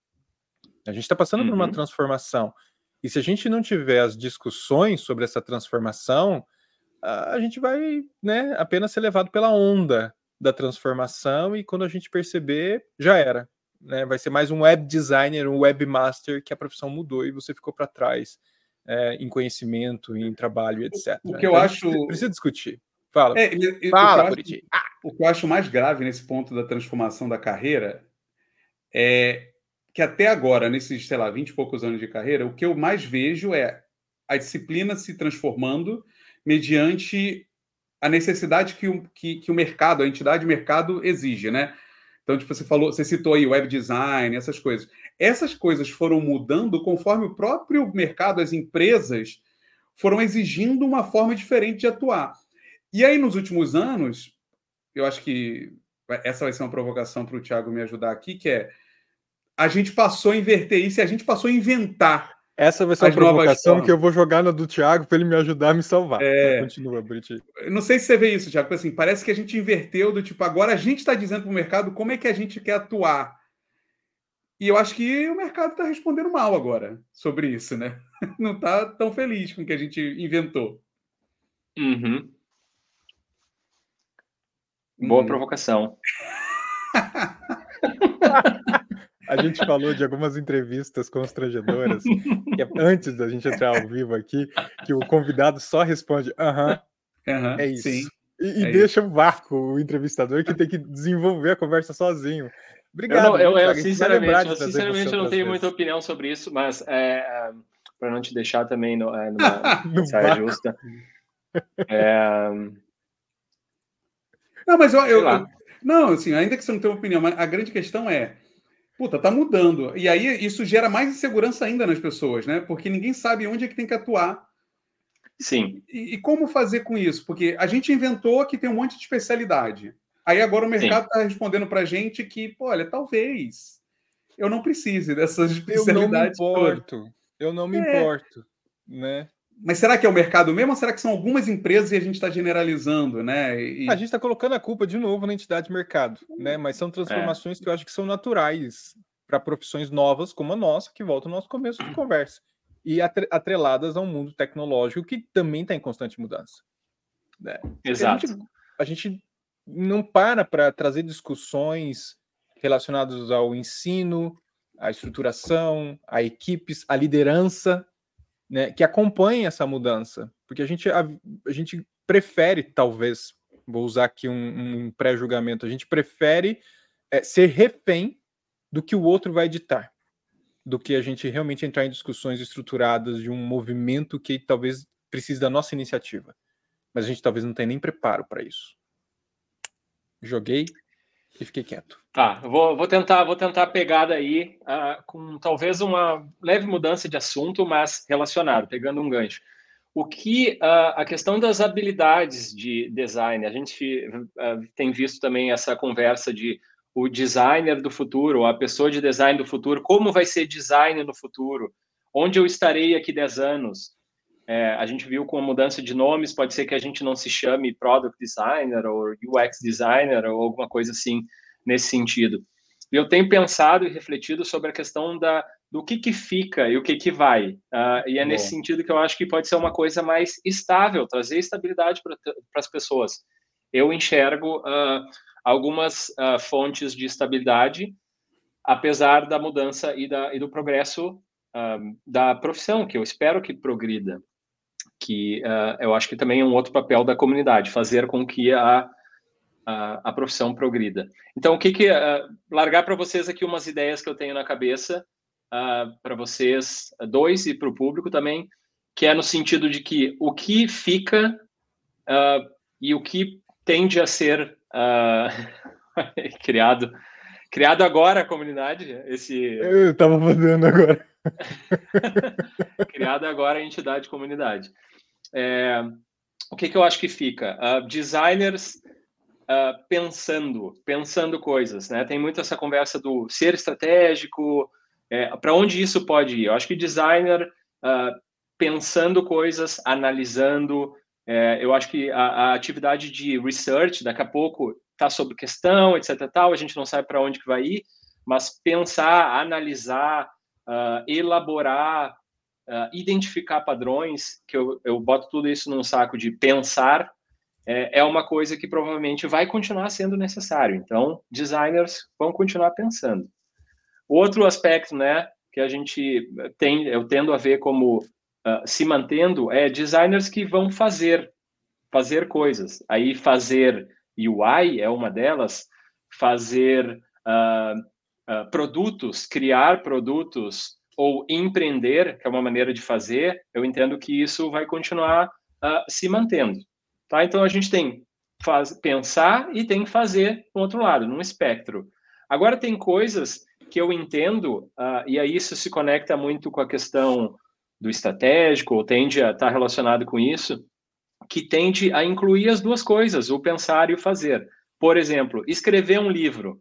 A gente está passando uhum. por uma uhum. transformação. E se a gente não tiver as discussões sobre essa transformação, a gente vai né, apenas ser levado pela onda da transformação e quando a gente perceber, já era. Né? Vai ser mais um web designer, um webmaster que a profissão mudou e você ficou para trás é, em conhecimento, em trabalho, etc. O que eu então, acho. Precisa discutir. Fala. É, Fala, o que, acho, ah! o que eu acho mais grave nesse ponto da transformação da carreira é que até agora, nesses, sei lá, 20 e poucos anos de carreira, o que eu mais vejo é a disciplina se transformando mediante a necessidade que o, que, que o mercado, a entidade mercado exige, né? Então, tipo, você falou, você citou aí web design, essas coisas. Essas coisas foram mudando conforme o próprio mercado, as empresas foram exigindo uma forma diferente de atuar. E aí, nos últimos anos, eu acho que essa vai ser uma provocação para o Thiago me ajudar aqui, que é a gente passou a inverter isso e a gente passou a inventar. Essa vai ser uma provocação que eu vou jogar na do Thiago para ele me ajudar a me salvar. É... Continua, Brit. Não sei se você vê isso, Thiago. Assim, parece que a gente inverteu do tipo, agora a gente está dizendo para o mercado como é que a gente quer atuar. E eu acho que o mercado está respondendo mal agora sobre isso, né? Não está tão feliz com o que a gente inventou. Uhum. Boa hum. provocação. A gente falou de algumas entrevistas constrangedoras, que é antes da gente entrar ao vivo aqui, que o convidado só responde aham, uh -huh, uh -huh, é isso. Sim, e, e é deixa isso. o vácuo, o entrevistador, que tem que desenvolver a conversa sozinho. Obrigado. Eu, não, eu, eu sinceramente, eu, sinceramente eu não tenho muita opinião sobre isso, mas é, é para não te deixar também no, é, numa saia justa. É, não, mas eu, eu, eu, Não, assim, ainda que você não tenha opinião, mas a grande questão é. Puta, tá mudando. E aí isso gera mais insegurança ainda nas pessoas, né? Porque ninguém sabe onde é que tem que atuar. Sim. E, e como fazer com isso? Porque a gente inventou que tem um monte de especialidade. Aí agora o mercado está respondendo para a gente que, pô, olha, talvez eu não precise dessas especialidades. Eu não me importo. Todas. Eu não me é. importo, né? Mas será que é o mercado mesmo ou será que são algumas empresas e a gente está generalizando, né? E... A gente está colocando a culpa de novo na entidade mercado, né? Mas são transformações é. que eu acho que são naturais para profissões novas como a nossa, que volta ao nosso começo de conversa. E atreladas a um mundo tecnológico que também está em constante mudança. Né? Exato. A gente, a gente não para para trazer discussões relacionadas ao ensino, à estruturação, a equipes, a liderança né, que acompanhem essa mudança, porque a gente, a, a gente prefere, talvez, vou usar aqui um, um pré-julgamento, a gente prefere é, ser refém do que o outro vai editar, do que a gente realmente entrar em discussões estruturadas de um movimento que talvez precise da nossa iniciativa. Mas a gente talvez não tenha nem preparo para isso. Joguei e fiquei quieto. Tá, vou, vou tentar vou tentar pegar daí uh, com talvez uma leve mudança de assunto, mas relacionado, pegando um gancho. O que uh, a questão das habilidades de design, a gente uh, tem visto também essa conversa de o designer do futuro, a pessoa de design do futuro, como vai ser design no futuro, onde eu estarei aqui 10 anos. É, a gente viu com a mudança de nomes, pode ser que a gente não se chame product designer ou UX designer ou alguma coisa assim nesse sentido. Eu tenho pensado e refletido sobre a questão da, do que, que fica e o que, que vai. Uh, e é Bom. nesse sentido que eu acho que pode ser uma coisa mais estável, trazer estabilidade para as pessoas. Eu enxergo uh, algumas uh, fontes de estabilidade, apesar da mudança e, da, e do progresso da profissão, que eu espero que progrida. Que eu acho que também é um outro papel da comunidade, fazer com que a a, a profissão progrida. Então, o que que uh, largar para vocês aqui umas ideias que eu tenho na cabeça uh, para vocês dois e para o público também, que é no sentido de que o que fica uh, e o que tende a ser criado criado agora a comunidade esse eu estava fazendo agora criado agora a entidade comunidade é, o que, que eu acho que fica uh, designers uh, pensando, pensando coisas, né? Tem muito essa conversa do ser estratégico, é, para onde isso pode ir? Eu acho que designer uh, pensando coisas, analisando, é, eu acho que a, a, atividade de research daqui a pouco está sob questão, etc. Tal, a gente não sabe para onde que vai ir, mas pensar, analisar, uh, elaborar, uh, identificar padrões, que eu, eu boto tudo isso num saco de pensar, é, é uma coisa que provavelmente vai continuar sendo necessário. Então, designers vão continuar pensando. Outro aspecto, né, que a gente tem, eu tendo a ver como uh, se mantendo, é designers que vão fazer, fazer coisas. Aí fazer UI é uma delas, fazer uh, uh, produtos, criar produtos ou empreender, que é uma maneira de fazer, eu entendo que isso vai continuar se mantendo. Tá? Então, a gente tem faz, pensar e tem fazer do outro lado, num espectro. Agora, tem coisas que eu entendo, uh, e aí isso se conecta muito com a questão do estratégico, ou tende a estar relacionado com isso, que tende a incluir as duas coisas, o pensar e o fazer. Por exemplo, escrever um livro.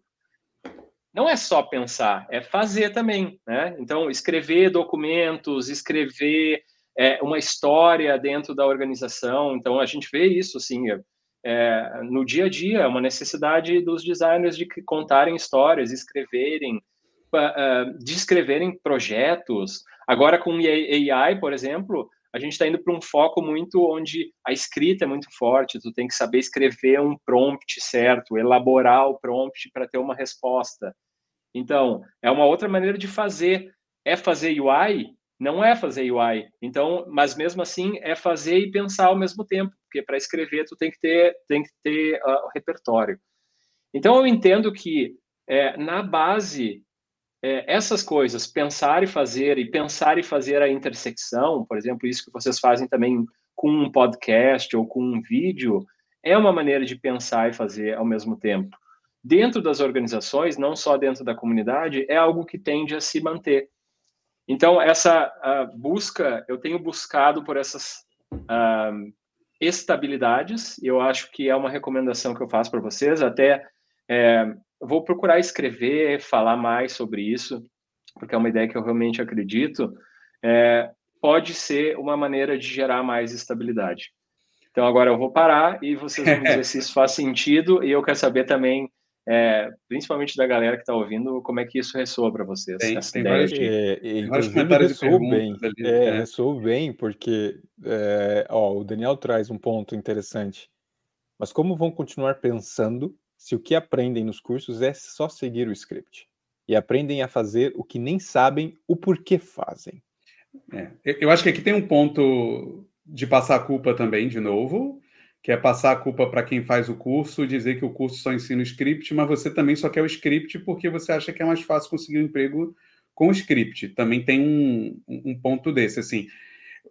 Não é só pensar, é fazer também, né? Então, escrever documentos, escrever é, uma história dentro da organização. Então, a gente vê isso, assim, é, é no dia a dia, é uma necessidade dos designers de contarem histórias, escreverem, uh, descreverem projetos. Agora, com AI, por exemplo, a gente está indo para um foco muito onde a escrita é muito forte, tu tem que saber escrever um prompt certo, elaborar o prompt para ter uma resposta. Então, é uma outra maneira de fazer. É fazer UI, não é fazer UI. Então, mas mesmo assim é fazer e pensar ao mesmo tempo, porque para escrever tu tem que ter tem que ter uh, o repertório. Então eu entendo que é, na base é, essas coisas, pensar e fazer e pensar e fazer a intersecção, por exemplo, isso que vocês fazem também com um podcast ou com um vídeo, é uma maneira de pensar e fazer ao mesmo tempo. Dentro das organizações, não só dentro da comunidade, é algo que tende a se manter. Então, essa busca, eu tenho buscado por essas uh, estabilidades, e eu acho que é uma recomendação que eu faço para vocês. Até é, vou procurar escrever, falar mais sobre isso, porque é uma ideia que eu realmente acredito. É, pode ser uma maneira de gerar mais estabilidade. Então, agora eu vou parar e vocês vão dizer se isso faz sentido, e eu quero saber também é, principalmente da galera que está ouvindo, como é que isso ressoa para vocês? Tem, tem vários, é, ressoou bem, ali, é, é. ressoou bem, porque é, ó, o Daniel traz um ponto interessante. Mas como vão continuar pensando se o que aprendem nos cursos é só seguir o script? E aprendem a fazer o que nem sabem o porquê fazem. É, eu acho que aqui tem um ponto de passar a culpa também, de novo, que é passar a culpa para quem faz o curso, dizer que o curso só ensina o script, mas você também só quer o script porque você acha que é mais fácil conseguir um emprego com o script. Também tem um, um ponto desse, assim.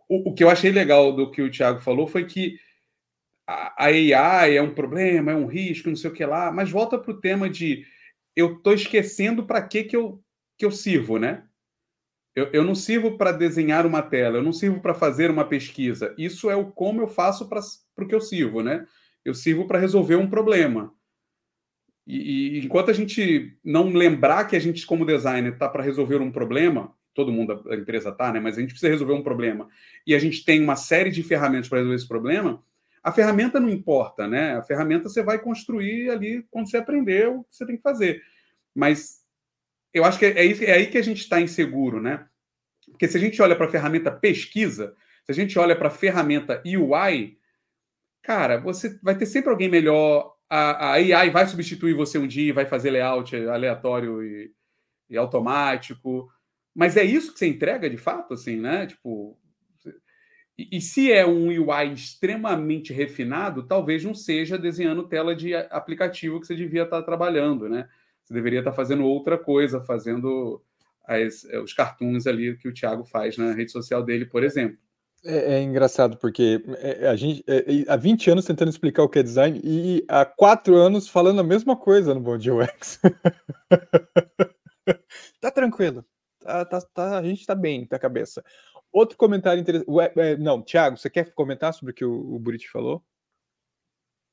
O, o, que eu achei legal do que o Thiago falou foi que a, AI é um problema, é um risco, não sei o que lá, mas volta para o tema de eu estou esquecendo para que, que, eu, que eu sirvo, né? Eu, eu não sirvo para desenhar uma tela, eu não sirvo para fazer uma pesquisa. Isso é o como eu faço para o que eu sirvo, né? Eu sirvo para resolver um problema. E, e, enquanto a gente não lembrar que a gente, como designer, está para resolver um problema, todo mundo da empresa está, né? Mas a gente precisa resolver um problema e a gente tem uma série de ferramentas para resolver esse problema. A ferramenta não importa, né? A ferramenta você vai construir ali quando você aprender o que você tem que fazer. Mas eu acho que é, é, é aí que a gente está inseguro, né? Porque se a gente olha para a ferramenta pesquisa, se a gente olha para a ferramenta UI, cara, você vai ter sempre alguém melhor. A, a AI vai substituir você um dia, vai fazer layout aleatório e, e automático. Mas é isso que você entrega de fato, assim, né? Tipo, e, e, se é um UI extremamente refinado, talvez não seja desenhando tela de aplicativo que você devia estar trabalhando, né? Você deveria estar fazendo outra coisa, fazendo as, eh, os cartoons ali que o Thiago faz na rede social dele, por exemplo. É, é engraçado, porque é, a gente é, há 20 anos tentando explicar o que é design e há 4 anos falando a mesma coisa no Bom Dia UX. tá tranquilo. Tá, tá, tá, a gente tá bem da cabeça. Outro comentário interessante. É, não, Thiago, você quer comentar sobre o que o, o Buriti falou?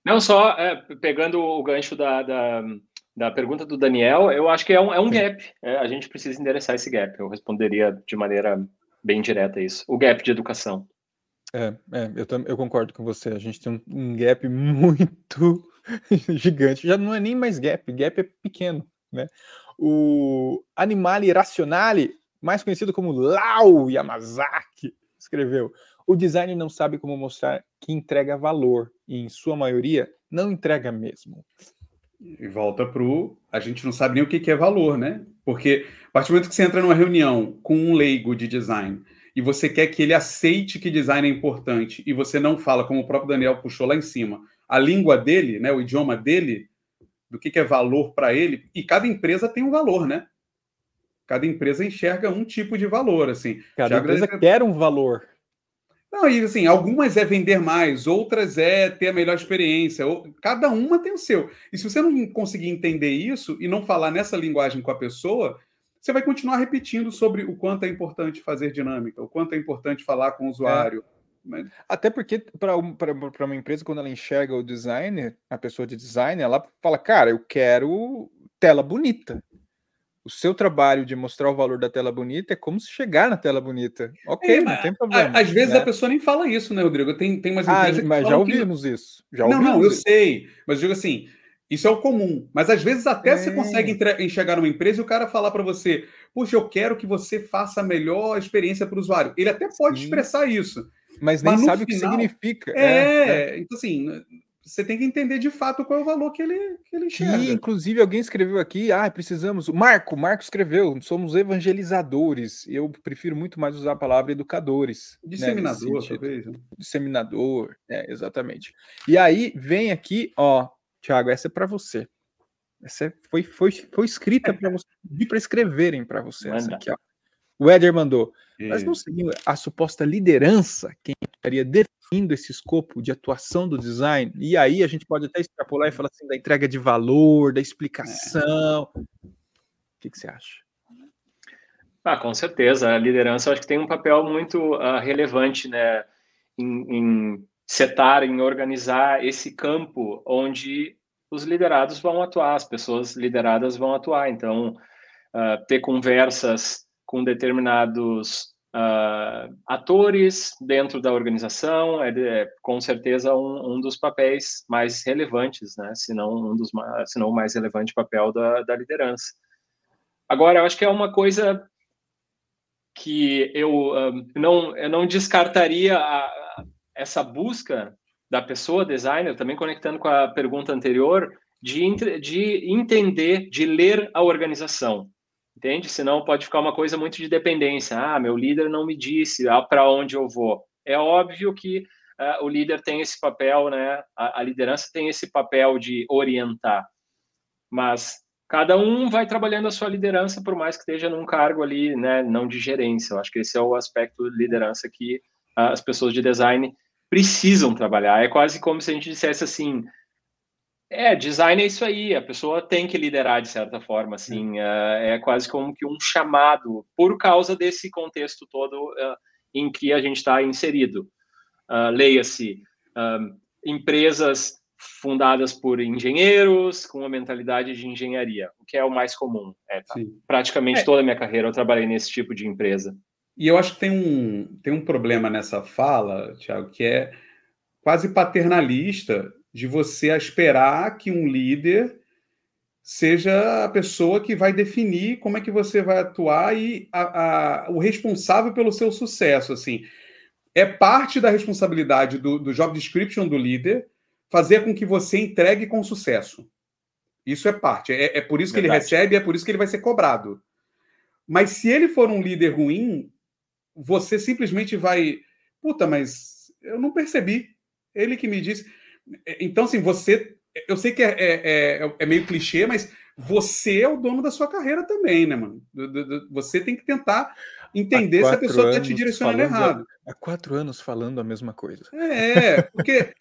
Não, só é, pegando o gancho da, da, da pergunta do Daniel, eu acho que é um, é um gap. É, a gente precisa endereçar esse gap. Eu responderia de maneira bem direta isso. O gap de educação. É, é eu, eu concordo com você. A gente tem um, um gap muito gigante. Já não é nem mais gap, gap é pequeno. Né? O Animale Racionale, mais conhecido como Lau Yamazaki, escreveu: O designer não sabe como mostrar que entrega valor, e em sua maioria, não entrega mesmo. E volta para o. A gente não sabe nem o que, que é valor, né? Porque a partir do momento que você entra numa reunião com um leigo de design e você quer que ele aceite que design é importante e você não fala, como o próprio Daniel puxou lá em cima, a língua dele, né, o idioma dele, do que, que é valor para ele, e cada empresa tem um valor, né? Cada empresa enxerga um tipo de valor, assim. Cada empresa quer um valor. Não, e assim, algumas é vender mais, outras é ter a melhor experiência. Cada uma tem o seu. E se você não conseguir entender isso e não falar nessa linguagem com a pessoa, você vai continuar repetindo sobre o quanto é importante fazer dinâmica, o quanto é importante falar com o usuário. É. Mas... Até porque, para uma empresa, quando ela enxerga o designer, a pessoa de design, ela fala: Cara, eu quero tela bonita o seu trabalho de mostrar o valor da tela bonita é como se chegar na tela bonita. Ok, é, não tem problema. Às vezes né? a pessoa nem fala isso, né, Rodrigo? Tem, tem umas ah, empresas ah, mas já ouvimos que... isso. Já não, não, eu isso. sei. Mas digo assim, isso é o comum. Mas às vezes até é. você consegue enxergar numa empresa e o cara falar para você, puxa, eu quero que você faça a melhor experiência para o usuário. Ele até pode Sim. expressar isso. Mas nem mas sabe final, o que significa. É, é, então assim, você tem que entender de fato qual é o valor que ele, que ele enxerga. E, inclusive, alguém escreveu aqui, ah, precisamos. Marco, Marco escreveu, somos evangelizadores. Eu prefiro muito mais usar a palavra educadores. Né, Disseminador, né, talvez. Disseminador, é, exatamente. E aí vem aqui, ó, Tiago, essa é para você. Essa foi, foi, foi escrita para você, para escreverem para você. Essa aqui, ó. O Éder mandou. Mas não seria a suposta liderança quem estaria definindo esse escopo de atuação do design? E aí a gente pode até extrapolar e falar assim da entrega de valor, da explicação. É. O que, que, você acha? Ah, com certeza. A liderança acho que tem um papel muito uh, relevante, né, em, em setar, em organizar esse campo onde os liderados vão atuar, as pessoas lideradas vão atuar. Então, uh, ter conversas com determinados uh, atores dentro da organização é, é com certeza um, um, dos papéis mais relevantes, né? Se não um dos, se não o mais relevante papel da, da liderança. Agora, eu acho que é uma coisa que eu um, não eu não descartaria a, essa busca da pessoa designer, também conectando com a pergunta anterior, de, de entender, de ler a organização entende? Senão pode ficar uma coisa muito de dependência. Ah, meu líder não me disse ah, para onde eu vou. É óbvio que uh, o líder tem esse papel, né? A, a, liderança tem esse papel de orientar. Mas cada um vai trabalhando a sua liderança, por mais que esteja num cargo ali, né, não de gerência. Eu acho que esse é o aspecto de liderança que as pessoas de design precisam trabalhar. É quase como se a gente dissesse assim, é, design é isso aí, a pessoa tem que liderar de certa forma, assim, é, é quase como que um chamado, por causa desse contexto todo uh, em que a gente está inserido. Uh, Leia-se, uh, empresas fundadas por engenheiros com uma mentalidade de engenharia, o que é o mais comum. É, tá? Praticamente é. toda a minha carreira eu trabalhei nesse tipo de empresa. E eu acho que tem um, tem um problema nessa fala, Tiago, que é quase paternalista de você esperar que um líder seja a pessoa que vai definir como é que você vai atuar e a, a, o responsável pelo seu sucesso. Assim, é parte da responsabilidade do, do job description do líder fazer com que você entregue com sucesso. Isso é parte. É, é por isso que Verdade. ele recebe, é por isso que ele vai ser cobrado. Mas se ele for um líder ruim, você simplesmente vai. Puta, mas eu não percebi. Ele que me disse. Então, assim, você. Eu sei que é, é, é, é meio clichê, mas você é o dono da sua carreira também, né, mano? Você tem que tentar entender se a pessoa está te direcionando errado. Há quatro anos falando a mesma coisa. É, porque.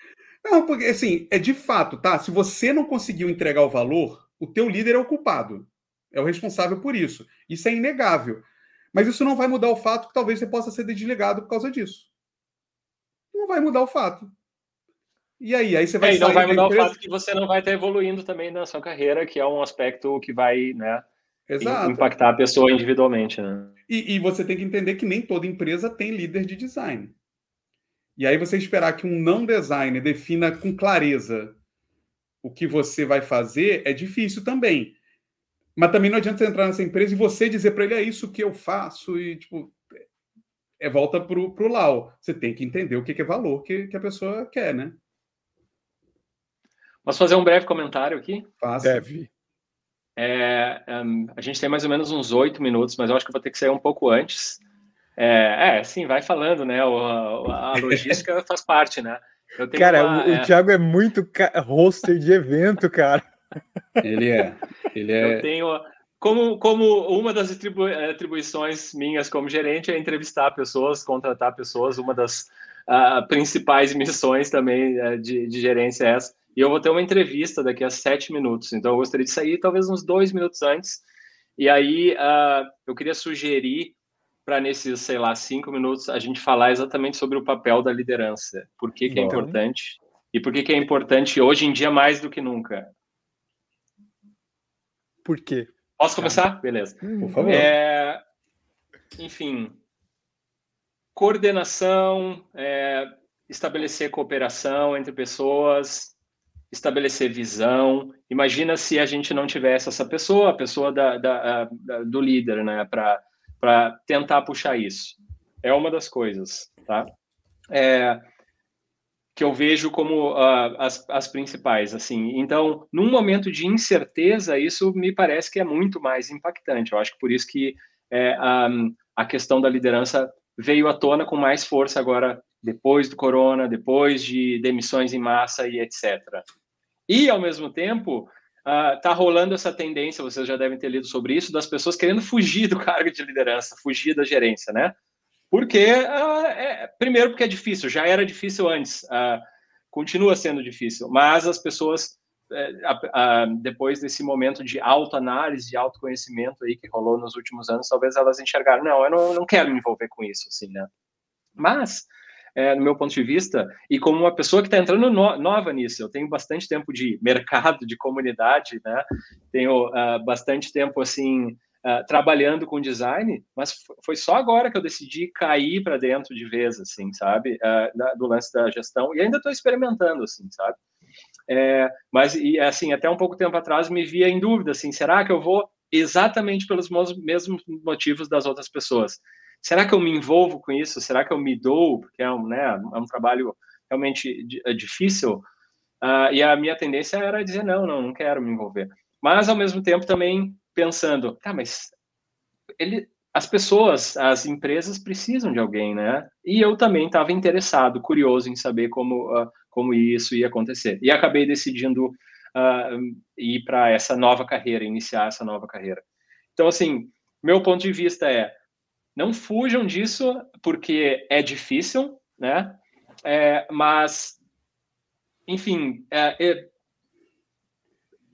não, porque assim, é de fato, tá? Se você não conseguiu entregar o valor, o teu líder é o culpado. É o responsável por isso. Isso é inegável. Mas isso não vai mudar o fato que talvez você possa ser desligado por causa disso. Não vai mudar o fato. E aí, aí você vai é, não vai mudar o fato que você não vai estar evoluindo também na sua carreira, que é um aspecto que vai, né, Exato. impactar a pessoa individualmente, né? E, e, você tem que entender que nem toda empresa tem líder de design. E aí você esperar que um não designer defina com clareza o que você vai fazer é difícil também. Mas também não adianta você entrar nessa empresa e você dizer para ele é isso que eu faço e tipo é volta pro pro Lau. Você tem que entender o que, é valor que, que a pessoa quer, né? Posso fazer um breve comentário aqui? Faça. Deve. É, um, a gente tem mais ou menos uns oito minutos, mas eu acho que eu vou ter que sair um pouco antes. É, é sim, vai falando, né? O, a, a logística faz parte, né? cara, uma, o, é... o Thiago é muito roster de evento, cara. Ele é. Ele é... Eu tenho. Como, como uma das atribu atribuições minhas como gerente é entrevistar pessoas, contratar pessoas, uma das uh, principais missões também uh, de, de gerência é essa. E eu vou ter uma entrevista daqui a sete minutos, então eu gostaria de sair talvez uns dois minutos antes. E aí uh, eu queria sugerir para nesses, sei lá, cinco minutos a gente falar exatamente sobre o papel da liderança, por que, que é importante e por que, que é importante hoje em dia mais do que nunca. Por quê? Posso começar? Beleza. Por favor. É, enfim, coordenação, é, estabelecer cooperação entre pessoas, estabelecer visão. Imagina se a gente não tivesse essa pessoa, a pessoa da, da, da do líder, né, para tentar puxar isso. É uma das coisas, tá? É, que eu vejo como uh, as, as principais, assim. Então, num momento de incerteza, isso me parece que é muito mais impactante. Eu acho que por isso que é, um, a questão da liderança veio à tona com mais força agora, depois do corona, depois de demissões em massa e etc. E, ao mesmo tempo, uh, rolando essa tendência, vocês já devem ter lido sobre isso, das pessoas querendo fugir do cargo de liderança, fugir da gerência, né? Porque, uh, é, primeiro, porque é difícil, já era difícil antes, uh, continua sendo difícil, mas as pessoas, uh, depois desse momento de autoanálise, de autoconhecimento aí que rolou nos últimos anos, talvez elas enxergaram, não, eu não, não quero me envolver com isso, assim, né? Mas, é, no meu ponto de vista, e como uma pessoa que está entrando no, nova nisso, eu tenho bastante tempo de mercado, de comunidade, né? Tenho bastante tempo, assim, uh, trabalhando com design, mas foi só agora que eu decidi cair para dentro de vez, assim, sabe, uh, da, do lance da gestão, e ainda estou experimentando, assim, sabe. É, mas, e assim, até um pouco tempo atrás me via em dúvida, assim, será que eu vou exatamente pelos mesmos motivos das outras pessoas? Será que eu me envolvo com isso? Será que eu me dou? Porque é um, né, é um trabalho realmente é difícil. Uh, e a minha tendência era dizer, não, não, não quero me envolver. Mas, ao mesmo tempo, também pensando, tá, mas ele, as pessoas, as empresas precisam de alguém, né? E eu também estava interessado, curioso em saber como, uh, como isso ia acontecer. E acabei decidindo uh, ir para essa nova carreira, iniciar essa nova carreira. Então, assim, meu ponto de vista é não fujam disso porque é difícil, né? É, mas, enfim, é, é,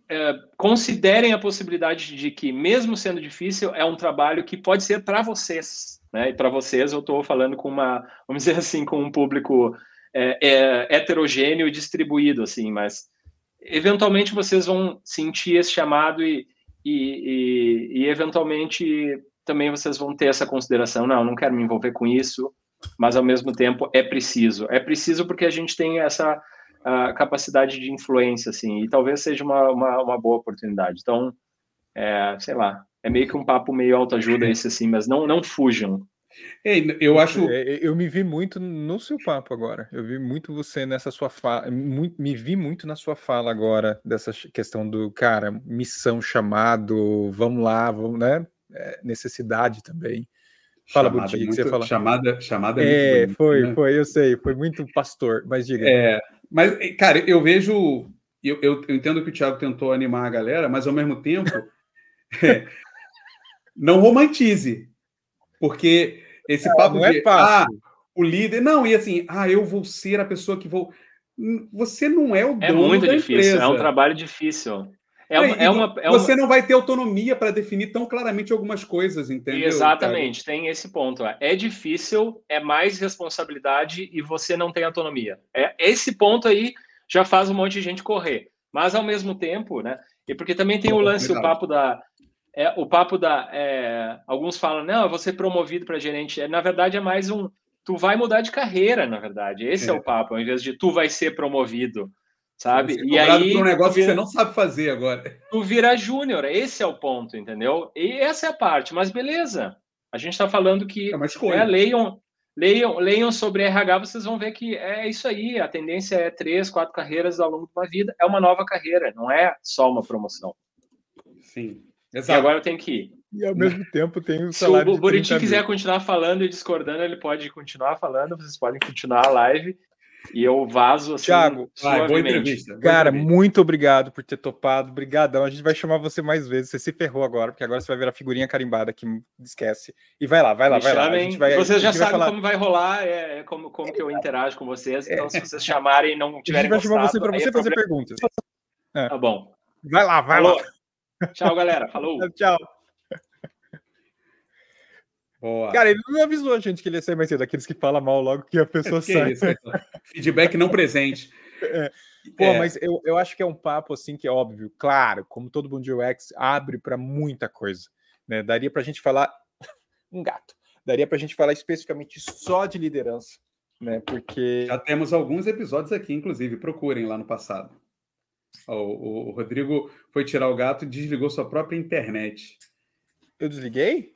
é, considerem a possibilidade de que, mesmo sendo difícil, é um trabalho que pode ser para vocês, né? E para vocês, eu estou falando com uma, vamos dizer assim, com um público é, é, heterogêneo e distribuído, assim, mas eventualmente vocês vão sentir esse chamado e, e, e, e eventualmente também vocês vão ter essa consideração, não, não quero me envolver com isso, mas ao mesmo tempo é preciso. É preciso porque a gente tem essa capacidade de influência, assim, e talvez seja uma, uma, uma boa oportunidade. Então, é, sei lá, é meio que um papo meio autoajuda esse, assim, mas não, não fujam. eu acho. É, eu me vi muito no seu papo agora. Eu vi muito você nessa sua fala. Me vi muito na sua fala agora, dessa questão do cara, missão, chamado, vamos lá, vamos, né? É, necessidade também. Fala, chamada Buti, que você fala. Chamada, chamada é, é foi, né? foi, eu sei, foi muito pastor, mas diga. É, mas, cara, eu vejo, eu, eu, eu, entendo que o Thiago tentou animar a galera, mas ao mesmo tempo, é, não romantize, porque esse é, papo é de, ah, o líder, não, e assim, ah, eu vou ser a pessoa que vou. Você não é o é dono É muito difícil, empresa. é um trabalho difícil. É uma, é uma, é você uma... não vai ter autonomia para definir tão claramente algumas coisas, entendeu? Exatamente, cara? tem esse ponto. É difícil, é mais responsabilidade e você não tem autonomia. É esse ponto aí já faz um monte de gente correr. Mas ao mesmo tempo, né? E porque também tem o lance, o papo da é, o papo da é, alguns falam, não, eu vou ser promovido para gerente. É, na verdade, é mais um tu vai mudar de carreira, na verdade. Esse é, é o papo, ao invés de tu vai ser promovido sabe? e aí um negócio vira, que você não sabe fazer agora. Tu vira júnior, esse é o ponto, entendeu? E essa é a parte, mas beleza. A gente está falando que é uma escolha. É, leiam, leiam, leiam sobre RH, vocês vão ver que é isso aí. A tendência é três, quatro carreiras ao longo de uma vida. É uma nova carreira, não é só uma promoção. Sim. Exato. E agora eu tenho que ir. E ao mesmo tempo tem o salário. Se o Buriti quiser continuar falando e discordando, ele pode continuar falando. Vocês podem continuar a live. E eu vazo assim. Thiago, vai, boa entrevista. Cara, muito obrigado por ter topado. Obrigadão. A gente vai chamar você mais vezes. Você se ferrou agora, porque agora você vai virar figurinha carimbada que esquece. E vai lá, vai lá, Me vai chamem. lá. A gente vai, vocês já sabem falar... como vai rolar, é, é, como, como que eu interajo com vocês. Então, é. se vocês chamarem e não tiverem. A gente vai chamar você para você é fazer problema. perguntas. É. Tá bom. Vai lá, vai Falou. lá. Tchau, galera. Falou. Tchau. Boa. Cara, ele não avisou a gente que ele ia sair mais cedo, aqueles que falam mal logo que a pessoa que sai. Isso, Feedback não presente. É. Pô, é. mas eu, eu acho que é um papo assim que é óbvio, claro, como todo mundo de UX, abre para muita coisa. Né? Daria para a gente falar um gato, daria para a gente falar especificamente só de liderança, né? Porque já temos alguns episódios aqui, inclusive, procurem lá no passado. O, o, o Rodrigo foi tirar o gato e desligou sua própria internet. Eu desliguei?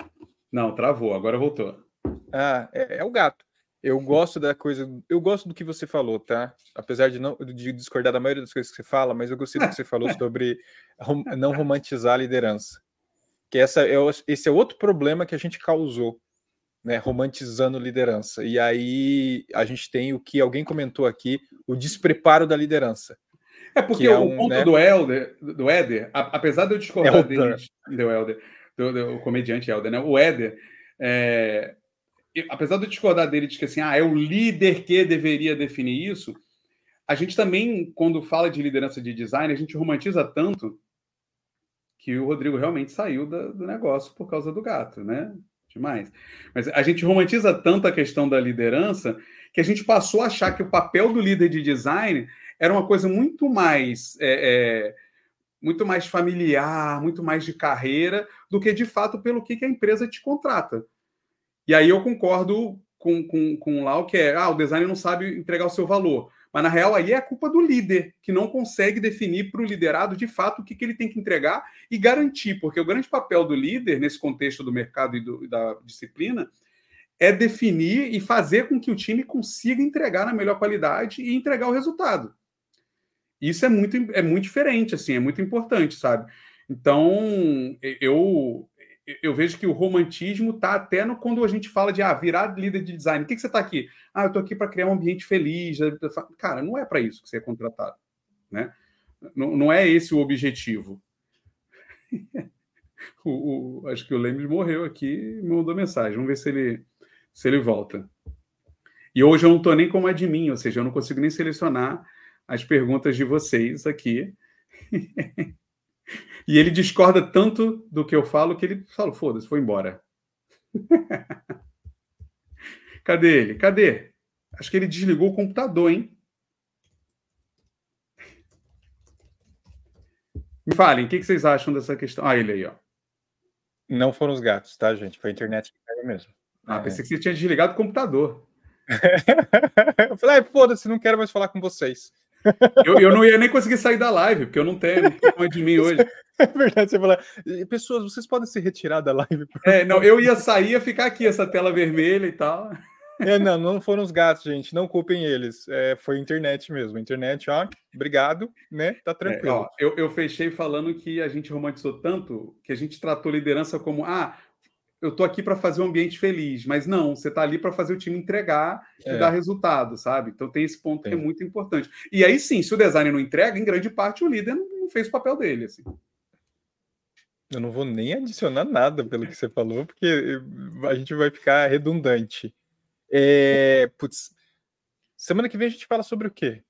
Não, travou, agora voltou. Ah, é, é, o gato. Eu gosto da coisa, eu gosto do que você falou, tá? Apesar de não de discordar da maioria das coisas que você fala, mas eu gostei do que você falou sobre rom, não romantizar a liderança. Que essa é, esse é outro problema que a gente causou, né? Romantizando liderança. E aí a gente tem o que alguém comentou aqui, o despreparo da liderança. É porque é o um, ponto né? do Elder, do Éder, apesar de eu discordar Elder. dele, do Elder, do, do comediante Helder, né? O Éder, é, apesar de eu discordar dele de que assim, ah, é o líder que deveria definir isso, a gente também, quando fala de liderança de design, a gente romantiza tanto que o Rodrigo realmente saiu da, do negócio por causa do gato, né? Demais. Mas a gente romantiza tanto a questão da liderança que a gente passou a achar que o papel do líder de design era uma coisa muito mais é, é, muito mais familiar, muito mais de carreira, do que de fato pelo que, que a empresa te contrata. E aí eu concordo com, com, com o Lau, que é, ah, o designer não sabe entregar o seu valor. Mas na real aí é a culpa do líder, que não consegue definir para o liderado de fato o que, que ele tem que entregar e garantir, porque o grande papel do líder, nesse contexto do mercado e, do, da disciplina, é definir e fazer com que o time consiga entregar na melhor qualidade e entregar o resultado. Isso é muito, é muito diferente, assim, é muito importante, sabe? Então, eu eu vejo que o romantismo está até no, quando a gente fala de ah, virar líder de design. O que, que você está aqui? Ah, eu estou aqui para criar um ambiente feliz. Cara, não é para isso que você é contratado. Né? Não, não é esse o objetivo. o, o, acho que o Lemes morreu aqui e mandou mensagem. Vamos ver se ele, se ele volta. E hoje eu não estou nem como admin, ou seja, eu não consigo nem selecionar as perguntas de vocês aqui. e ele discorda tanto do que eu falo que ele fala: foda-se, foi embora. Cadê ele? Cadê? Acho que ele desligou o computador, hein? Me falem, o que vocês acham dessa questão? Ah, ele aí, ó. Não foram os gatos, tá, gente? Foi a internet que caiu mesmo. Ah, é. pensei que você tinha desligado o computador. eu falei, ah, foda-se, não quero mais falar com vocês. Eu, eu não ia nem conseguir sair da live, porque eu não tenho, não tenho de mim hoje. É verdade, você fala, pessoas, vocês podem se retirar da live. É, não, eu ia sair, ia ficar aqui, essa tela vermelha e tal. É, não, não foram os gatos, gente. Não culpem eles. É, foi a internet mesmo. A internet, ó, obrigado, né? Tá tranquilo. É, ó, eu, eu fechei falando que a gente romantizou tanto que a gente tratou liderança como ah, eu tô aqui para fazer um ambiente feliz, mas não, você tá ali para fazer o time entregar e é. dar resultado, sabe? Então tem esse ponto que é muito importante. E aí sim, se o design não entrega, em grande parte o líder não, fez o papel dele, assim. Eu não vou nem adicionar nada pelo que você falou, porque a gente vai ficar redundante. É, putz, semana que vem a gente fala sobre o quê?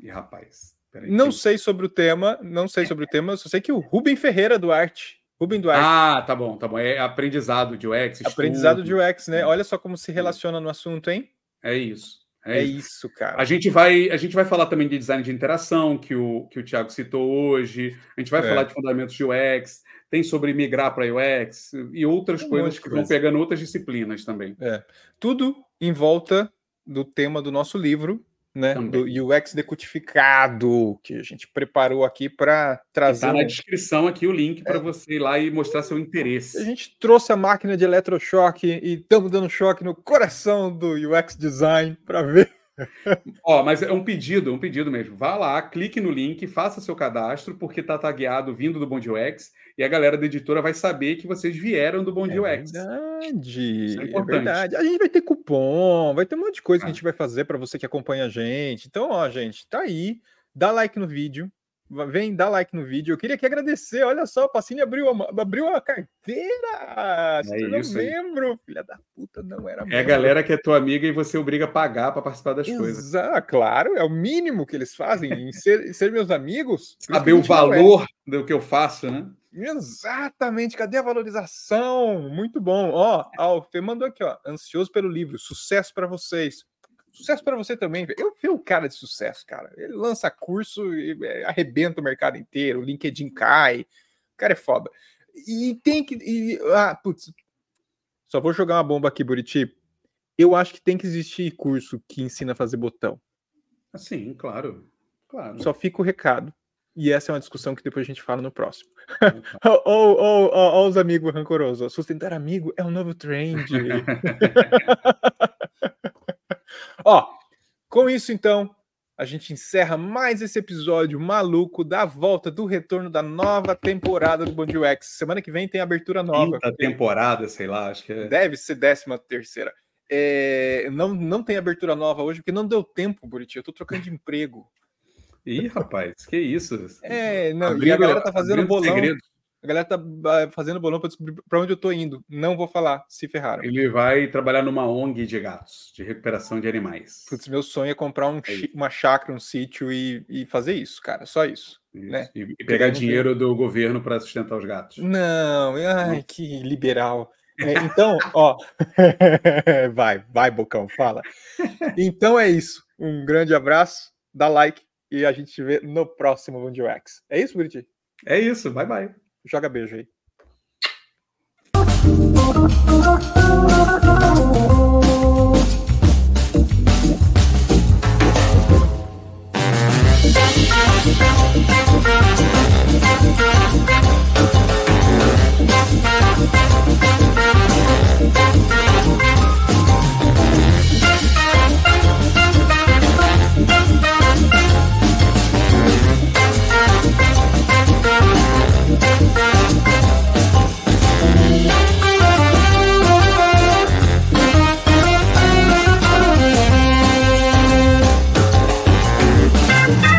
E rapaz, peraí, não sei sobre o tema, não sei sobre o tema, só sei que o Rubem Ferreira Duarte, Rubem Duarte. Ah, tá bom, tá bom. É aprendizado de UX. Aprendizado estudo. de UX, né? Olha só como se relaciona no assunto, hein? É isso. É, é isso. isso. cara. A gente vai, a gente vai falar também de design de interação que o que o Thiago citou hoje. A gente vai é. falar de fundamentos de UX tem sobre migrar para UX e outras coisas que vão pegando outras disciplinas também. É. Tudo em volta do tema do nosso livro, né? Também. Do UX decodificado, que a gente preparou aqui para trazer. Está na descrição aqui o link para é. você ir lá e mostrar seu interesse. A gente trouxe a máquina de eletrochoque e estamos dando choque no coração do UX design para ver Ó, mas é um pedido, um pedido mesmo. Vá lá, clique no link, faça seu cadastro, porque tá tagueado vindo do Bom UX e a galera da editora vai saber que vocês vieram do Bom é UX. Verdade, é, é, verdade. A gente vai ter cupom, vai ter um monte de coisa ah. que a ah. gente vai fazer para você que acompanha a gente. Então, ó, gente, tá aí. Dá like no vídeo, Vem, dá like no vídeo. Eu queria aqui agradecer. Olha só, o Pacini abriu a, abriu a carteira. Se é isso membro, aí. filha da puta, não era É a galera que é tua amiga e você obriga a pagar para participar das coisas. Claro, é o mínimo que eles fazem em ser, ser meus amigos. Saber o valor é. do que eu faço, né? Exatamente, cadê a valorização? Muito bom. Ó, você mandou aqui, ó, ansioso pelo livro, sucesso para vocês. Sucesso para você também. Eu vi o cara de sucesso, cara. Ele lança curso e é, arrebenta o mercado inteiro. O LinkedIn cai. O cara é foda. E tem que. E, ah, putz. Só vou jogar uma bomba aqui, Buriti. Eu acho que tem que existir curso que ensina a fazer botão. Sim, claro. claro. Só fica o recado. E essa é uma discussão que depois a gente fala no próximo. Olha os amigos rancorosos. Sustentar amigo é um novo trend. Ó, com isso então, a gente encerra mais esse episódio maluco da volta do retorno da nova temporada do Bom UX. Semana que vem tem abertura nova. Quinta temporada, sei lá, acho que é. Deve ser décima terceira. É, não, não tem abertura nova hoje, porque não deu tempo, Buriti. Eu tô trocando de emprego. Ih, rapaz, que isso? É, não, abrindo, e a galera tá fazendo bolão. Segredo. A galera tá ah, fazendo bolão para descobrir para onde eu tô indo. Não vou falar, se ferraram. Ele vai trabalhar numa ONG de gatos, de recuperação de animais. Putz, meu sonho é comprar um, é uma chácara, um sítio e, e fazer isso, cara. Só isso. isso. Né? E, e pegar dinheiro do governo para sustentar os gatos. Não, ai, que liberal. É, então, ó, vai, vai, Bocão, fala. Então é isso. Um grande abraço, dá like e a gente se vê no próximo Mundo X. É isso, Buriti? É isso, bye bye. Joga beijo aí.